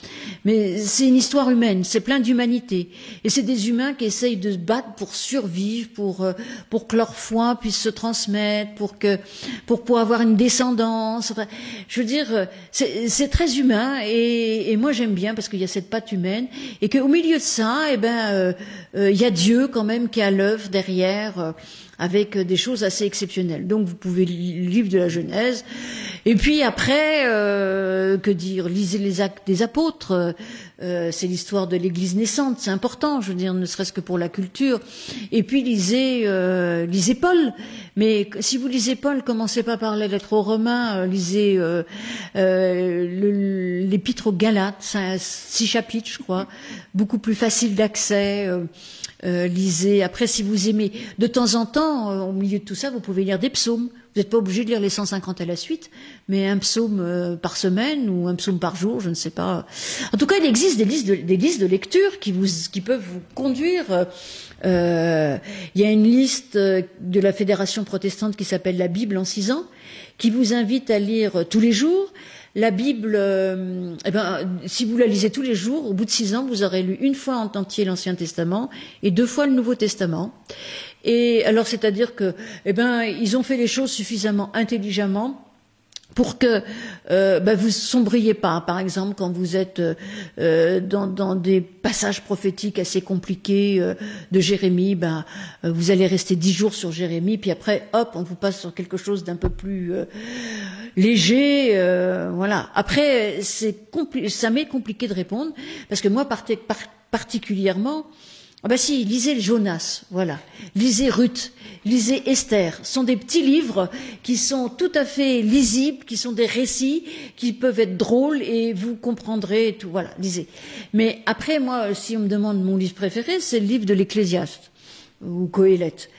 mais c'est une histoire humaine, c'est plein d'humanité, et c'est des humains qui essayent de se battre pour survivre, pour euh, pour que leur foi puisse se transmettre, pour que pour pouvoir avoir une descendance. Enfin, je veux dire, c'est très humain, et, et moi j'aime bien parce qu'il y a cette patte humaine, et qu'au milieu de ça, eh ben, il y a Dieu quand même qui à l'œuvre derrière avec euh, des choses assez exceptionnelles. Donc vous pouvez lire le livre de la Genèse. Et puis après, euh, que dire, lisez les actes des apôtres. Euh, c'est l'histoire de l'Église naissante, c'est important, je veux dire, ne serait-ce que pour la culture. Et puis lisez, euh, lisez Paul. Mais si vous lisez Paul, commencez pas par les lettres aux Romains, euh, lisez l'Épître aux Galates, six chapitres, je crois, beaucoup plus facile d'accès. Euh, lisez. Après, si vous aimez, de temps en temps, euh, au milieu de tout ça, vous pouvez lire des psaumes. Vous n'êtes pas obligé de lire les 150 à la suite, mais un psaume euh, par semaine ou un psaume par jour, je ne sais pas. En tout cas, il existe des listes de, des listes de lecture qui, vous, qui peuvent vous conduire. il y a une liste de la Fédération protestante qui s'appelle la Bible en six ans, qui vous invite à lire tous les jours. La Bible, euh, eh ben, si vous la lisez tous les jours, au bout de six ans, vous aurez lu une fois en entier l'Ancien Testament et deux fois le Nouveau Testament. Et alors, c'est-à-dire que, eh ben, ils ont fait les choses suffisamment intelligemment pour que euh, ben, vous sombriez pas. Par exemple, quand vous êtes euh, dans, dans, des passages prophétiques assez compliqués euh, de Jérémie, euh, vous allez rester dix jours sur Jérémie, puis après, hop, on vous passe sur quelque chose d'un peu plus léger, euh, voilà. Après, c'est ça m'est compliqué de répondre parce que moi, particulièrement, ah bah si, lisez Jonas, voilà. Lisez Ruth, lisez Esther. Ce sont des petits livres qui sont tout à fait lisibles, qui sont des récits, qui peuvent être drôles et vous comprendrez tout. Voilà, lisez. Mais après, moi, si on me demande mon livre préféré, c'est le livre de l'Ecclésiaste ou Coëlette.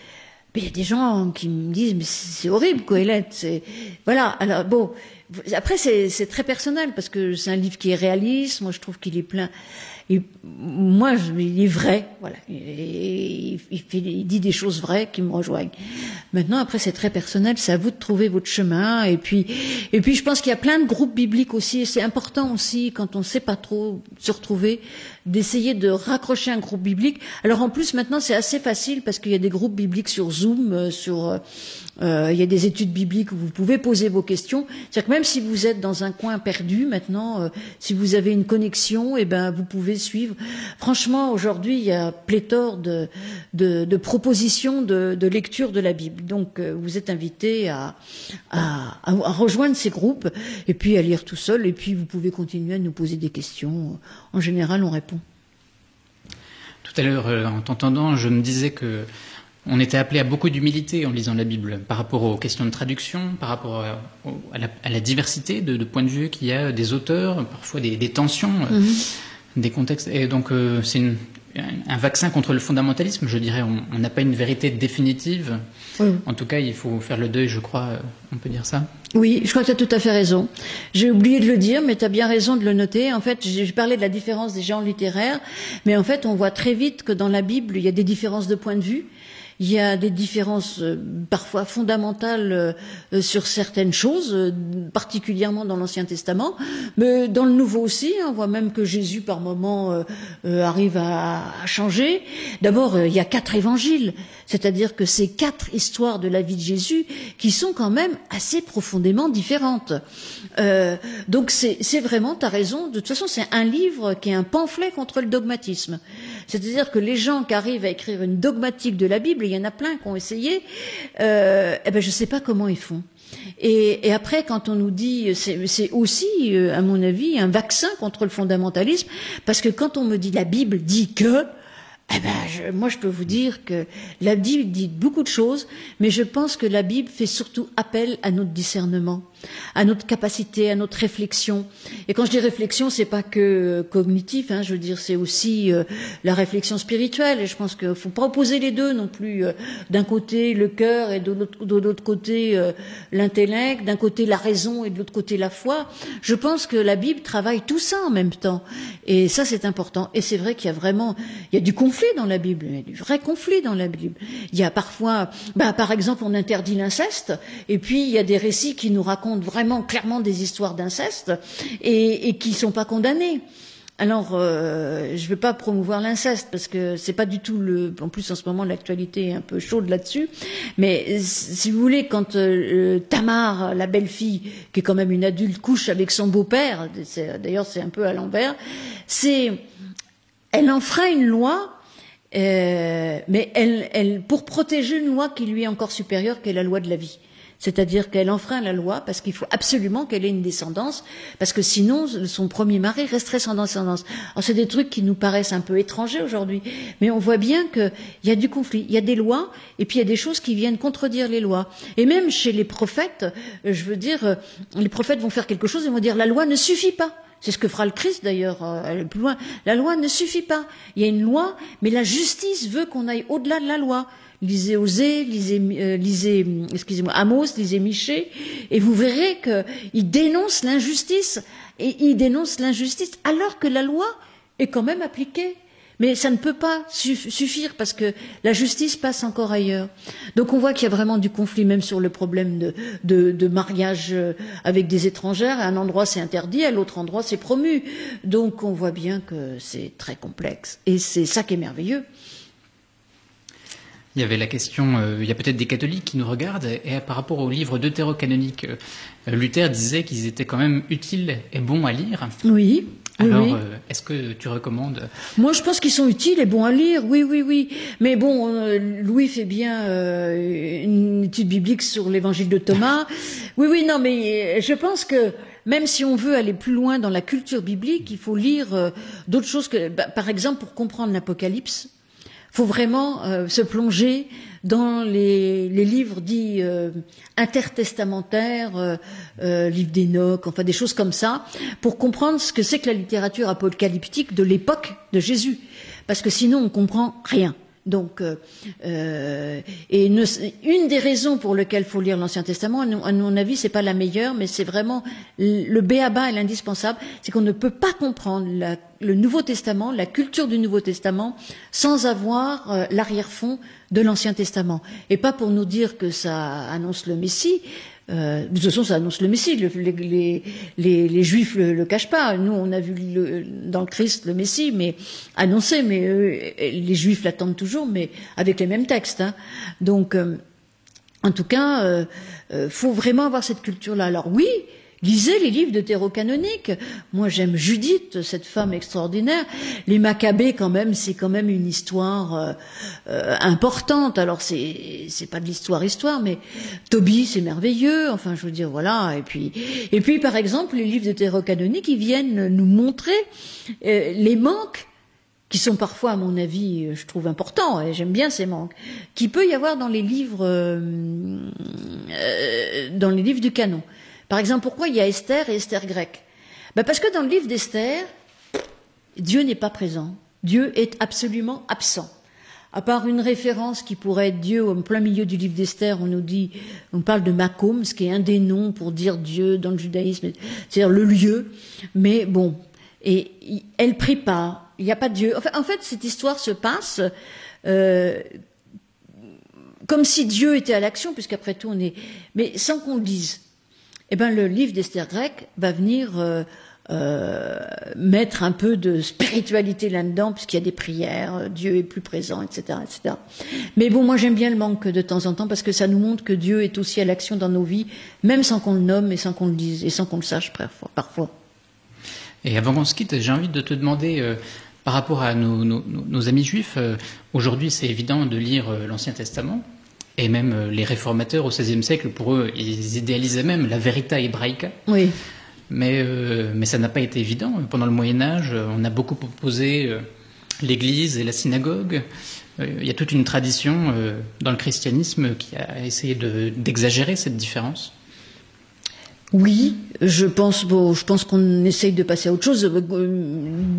Mais il y a des gens qui me disent mais c'est horrible Coëlette. Voilà. Alors bon, après c'est très personnel parce que c'est un livre qui est réaliste. Moi je trouve qu'il est plein moi, il est vrai, voilà. il, il, dit des choses vraies qui me rejoignent. Maintenant, après, c'est très personnel. C'est à vous de trouver votre chemin. Et puis, et puis, je pense qu'il y a plein de groupes bibliques aussi. Et c'est important aussi, quand on ne sait pas trop se retrouver, d'essayer de raccrocher un groupe biblique. Alors en plus maintenant c'est assez facile parce qu'il y a des groupes bibliques sur Zoom, euh, sur euh, euh, il y a des études bibliques où vous pouvez poser vos questions. C'est-à-dire que même si vous êtes dans un coin perdu maintenant, si vous avez une connexion, et eh ben vous pouvez suivre. Franchement aujourd'hui il y a pléthore de, de, propositions de, de, lecture de la Bible. Donc vous êtes invité à, à rejoindre ces groupes et puis à lire tout seul et puis vous pouvez continuer à nous poser des questions. En général on répond. Tout à l'heure, euh, en t'entendant, je me disais que on était appelé à beaucoup d'humilité en lisant la Bible par rapport aux questions de traduction, par rapport à, la, diversité de, points de vue qu'il y a des auteurs, parfois des, tensions, euh, mhm. des contextes. Et donc, euh, c'est un vaccin contre le fondamentalisme, je dirais. On n'a pas une vérité définitive. En tout cas, il faut faire le deuil, je crois, on peut dire ça. Oui, je crois que tu as tout à fait raison. J'ai oublié de le dire, mais tu as bien raison de le noter. En fait, j'ai parlé de la différence des genres littéraires, mais en fait, on voit très vite que dans la Bible, il y a des différences de point de vue. Il y a des différences euh, parfois fondamentales euh, euh, sur certaines choses, particulièrement dans l'Ancien Testament, mais dans le Nouveau aussi. Hein, on voit même que Jésus, par moments, arrive à, changer. D'abord, il y a quatre évangiles, c'est-à-dire que c'est quatre histoires de la vie de Jésus qui sont quand même assez profondément différentes. donc c'est vraiment, tu raison, de toute façon, c'est un livre qui est un pamphlet contre le dogmatisme. C'est-à-dire que les gens qui arrivent à écrire une dogmatique de la Bible, il y en a plein qui ont essayé, euh, eh ben je ne sais pas comment ils font. Et, et, après, quand on nous dit, c'est aussi, euh, à mon avis, un vaccin contre le fondamentalisme, parce que quand on me dit la Bible dit que, eh ben, moi, je peux vous dire que la Bible dit beaucoup de choses, mais je pense que la Bible fait surtout appel à notre discernement à notre capacité, à notre réflexion. Et quand je dis réflexion, c'est pas que euh, cognitif, hein, je veux dire, c'est aussi euh, la réflexion spirituelle. Et je pense qu'il faut pas opposer les deux non plus. Euh, d'un côté le cœur et de l'autre côté l'intellect, d'un côté la raison et de l'autre côté la foi. Je pense que la Bible travaille tout ça en même temps. Et ça, c'est important. Et c'est vrai qu'il y a vraiment, il y a du conflit dans la Bible, il y a du vrai conflit dans la Bible. Il y a parfois, bah, par exemple, on interdit l'inceste, et puis il y a des récits qui nous racontent vraiment clairement des histoires d'inceste et, et qui sont pas condamnées. Alors, euh, je ne veux pas promouvoir l'inceste parce que c'est pas du tout le. En plus, en ce moment, l'actualité est un peu chaude là-dessus. Mais si vous voulez, quand euh, Tamar, la belle-fille, qui est quand même une adulte, couche avec son beau-père, d'ailleurs, c'est un peu à l'envers. C'est, elle enfreint une loi, euh, mais elle, elle, pour protéger une loi qui lui est encore supérieure, qu'est la loi de la vie c'est-à-dire qu'elle enfreint la loi parce qu'il faut absolument qu'elle ait une descendance, parce que sinon son premier mari resterait sans descendance. Alors c'est des trucs qui nous paraissent un peu étrangers aujourd'hui, mais on voit bien qu'il y a du conflit, il y a des lois, et puis il y a des choses qui viennent contredire les lois. Et même chez les prophètes, euh, je veux dire, euh, les prophètes vont faire quelque chose et vont dire la loi ne suffit pas. C'est ce que fera le Christ d'ailleurs, euh, plus loin. La loi ne suffit pas. Il y a une loi, mais la justice veut qu'on aille au-delà de la loi lisez Osée, lisez, euh, lisez excusez-moi, Amos, lisez Miché, et vous verrez qu'il dénonce l'injustice, et il dénonce l'injustice alors que la loi est quand même appliquée. Mais ça ne peut pas suffire parce que la justice passe encore ailleurs. Donc on voit qu'il y a vraiment du conflit même sur le problème de, de, de mariage euh, avec des étrangères. À un endroit c'est interdit, à l'autre endroit c'est promu. Donc on voit bien que c'est très complexe. Et c'est ça qui est merveilleux. Il y avait la question, euh, il y a peut-être des catholiques qui nous regardent, et par rapport au livre deutérocanonique, euh, Luther disait qu'ils étaient quand même utiles et bons à lire. Oui. Alors, euh, est-ce que tu recommandes Moi, je pense qu'ils sont utiles et bons à lire. Oui, oui, oui. Mais bon, euh, Louis fait bien euh, une étude biblique sur l'Évangile de Thomas. oui, oui, non, mais je pense que même si on veut aller plus loin dans la culture biblique, il faut lire d'autres choses que, bah, par exemple, pour comprendre l'Apocalypse, faut vraiment se plonger dans les, livres dits euh, intertestamentaires, euh, euh, livres d'Enoch, enfin des choses comme ça, pour comprendre ce que c'est que la littérature apocalyptique de l'époque de Jésus. Parce que sinon, on comprend rien. Donc, euh, euh, et une, des raisons pour lesquelles faut lire l'Ancien Testament, à mon avis, c'est pas la meilleure, mais c'est vraiment le béaba et l'indispensable, c'est qu'on ne peut pas comprendre le Nouveau Testament, la culture du Nouveau Testament, sans avoir euh, l'arrière-fond de l'Ancien Testament. Et pas pour nous dire que ça annonce le Messie, euh, de toute façon, ça annonce le Messie. les, Juifs le, le cachent pas. Nous, on a vu dans le Christ le Messie, mais annoncé. Mais les Juifs l'attendent toujours, mais avec les mêmes textes. Hein. Donc, euh, en tout cas, euh, euh, faut vraiment avoir cette culture-là. Alors oui, Lisez les livres de terreau canonique. Moi, j'aime Judith, cette femme extraordinaire. Les Maccabées, quand même, c'est quand même une histoire euh, euh, importante. Alors, c'est c'est pas de l'histoire histoire, mais Toby, c'est merveilleux. Enfin, je veux dire, voilà. Et puis et puis, par exemple, les livres de terreau canonique, ils viennent nous montrer euh, les manques qui sont parfois, à mon avis, je trouve importants, et j'aime bien ces manques, qui peut y avoir dans les livres, dans les livres du canon. Par exemple, pourquoi il y a Esther et Esther grecque ben Parce que dans le livre d'Esther, Dieu n'est pas présent. Dieu est absolument absent. À part une référence qui pourrait être Dieu au plein milieu du livre d'Esther, on nous dit, on parle de Makom, ce qui est un des noms pour dire Dieu dans le judaïsme, c'est-à-dire le lieu. Mais bon, et elle prie pas, il n'y a pas de Dieu. en fait, cette histoire se passe euh, comme si Dieu était à l'action, puisqu'après tout on est, mais sans qu'on le dise eh ben, le livre d'Esther Grec va venir euh, euh, mettre un peu de spiritualité là-dedans, puisqu'il y a des prières, euh, Dieu est plus présent, etc., etc. Mais bon, moi j'aime bien le manque de temps en temps, parce que ça nous montre que Dieu est aussi à l'action dans nos vies, même sans qu'on le nomme et sans qu'on le dise, et sans qu'on le sache parfois. Et avant qu'on se quitte, j'ai envie de te demander... par rapport à nos, nos amis juifs, aujourd'hui c'est évident de lire l'Ancien Testament, et même euh, les réformateurs au XVIe siècle, pour eux, ils idéalisaient même la verita hébraïca. Oui. Mais, euh, mais ça n'a pas été évident. Pendant le Moyen Âge, on a beaucoup opposé euh, l'Église et la synagogue. Il y a toute une tradition dans le christianisme qui a essayé d'exagérer cette différence. Oui, je pense, bon, je pense qu'on essaye de passer à autre chose.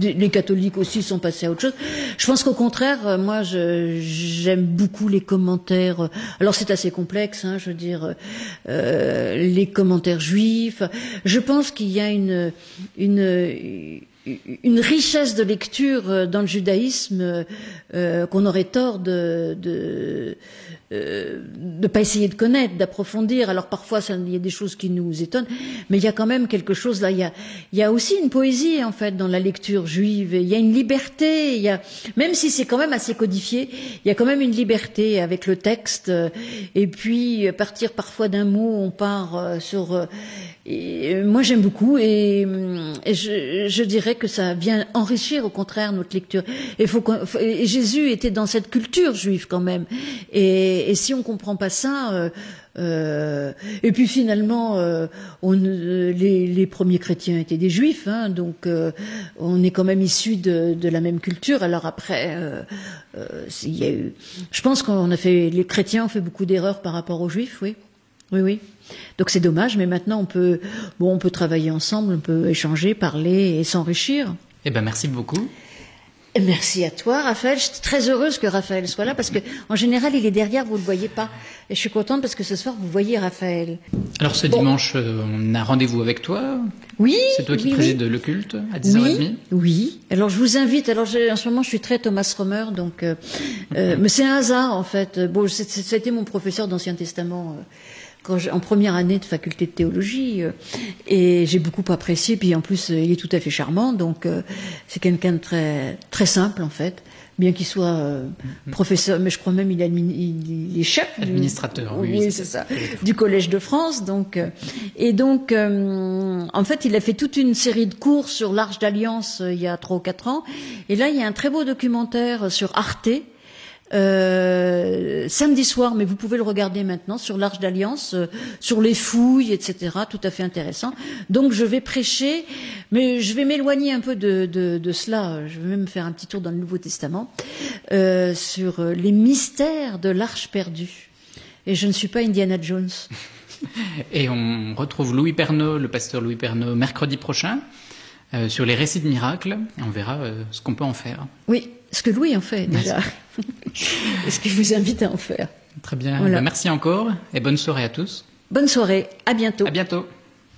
Les catholiques aussi sont passés à autre chose. Je pense qu'au contraire, moi, j'aime beaucoup les commentaires. Alors c'est assez complexe, hein, je veux dire, euh, les commentaires juifs. Je pense qu'il y a une, une une richesse de lecture dans le judaïsme euh, qu'on aurait tort de, de euh, de pas essayer de connaître, d'approfondir. Alors parfois, il y a des choses qui nous étonnent, mais il y a quand même quelque chose là. Il y a, aussi une poésie en fait dans la lecture juive. Il y a une liberté. Y a, même si c'est quand même assez codifié, il y a quand même une liberté avec le texte. Et puis partir parfois d'un mot, on part euh, sur. Euh, et moi, j'aime beaucoup et, et je, dirais que ça vient enrichir au contraire notre lecture. Et, et Jésus était dans cette culture juive quand même. Et, et, si on comprend pas ça, euh, euh, et puis finalement, euh, les, premiers chrétiens étaient des juifs, hein, donc on est quand même issus de, de, la même culture. Alors après, il y a eu, je pense qu'on a fait, les chrétiens ont fait beaucoup d'erreurs par rapport aux juifs, oui, oui, oui. Donc c'est dommage, mais maintenant on peut, bon, on peut travailler ensemble, on peut échanger, parler et s'enrichir. Eh ben merci beaucoup. Merci à toi, Raphaël. Je suis très heureuse que Raphaël soit là parce que, en général, il est derrière, vous ne le voyez pas. Et je suis contente parce que ce soir, vous voyez Raphaël. Alors, ce dimanche, euh, on a rendez-vous avec toi. Oui. C'est toi qui préside le culte à 10h30. Oui. oui. Alors, je vous invite. Alors, en ce moment, je suis très Thomas Romer, donc, euh, euh, mais c'est un hasard, en fait. Bon, été mon professeur d'Ancien Testament en première année de faculté de théologie, euh, et j'ai beaucoup apprécié. Puis en plus, euh, il est tout à fait charmant, donc euh, c'est quelqu'un de très très simple en fait. bien qu'il soit euh, professeur, mais je crois même il, il, est chef. Administrateur, oui. oui c'est ça. Du Collège de France, donc. Euh, et donc, euh, en fait, il a fait toute une série de cours sur l'Arche d'Alliance il y a trois ou quatre ans. Et là, il y a un très beau documentaire sur Arte euh, samedi soir, mais vous pouvez le regarder maintenant sur l'Arche d'Alliance, euh, sur les fouilles, etc. Tout à fait intéressant. Donc je vais prêcher, mais je vais m'éloigner un peu de, de, de, cela. Je vais même faire un petit tour dans le Nouveau Testament euh, sur les mystères de l'Arche perdue. Et je ne suis pas Indiana Jones. Et on retrouve Louis Pernaud, le pasteur Louis Pernaud, mercredi prochain. Euh, sur les récits de miracles, et on verra euh, ce qu'on peut en faire. Oui, ce que Louis en fait déjà. ce que je vous invite à en faire. Très bien. Bah, merci encore et bonne soirée à tous. Bonne soirée. À bientôt. À bientôt.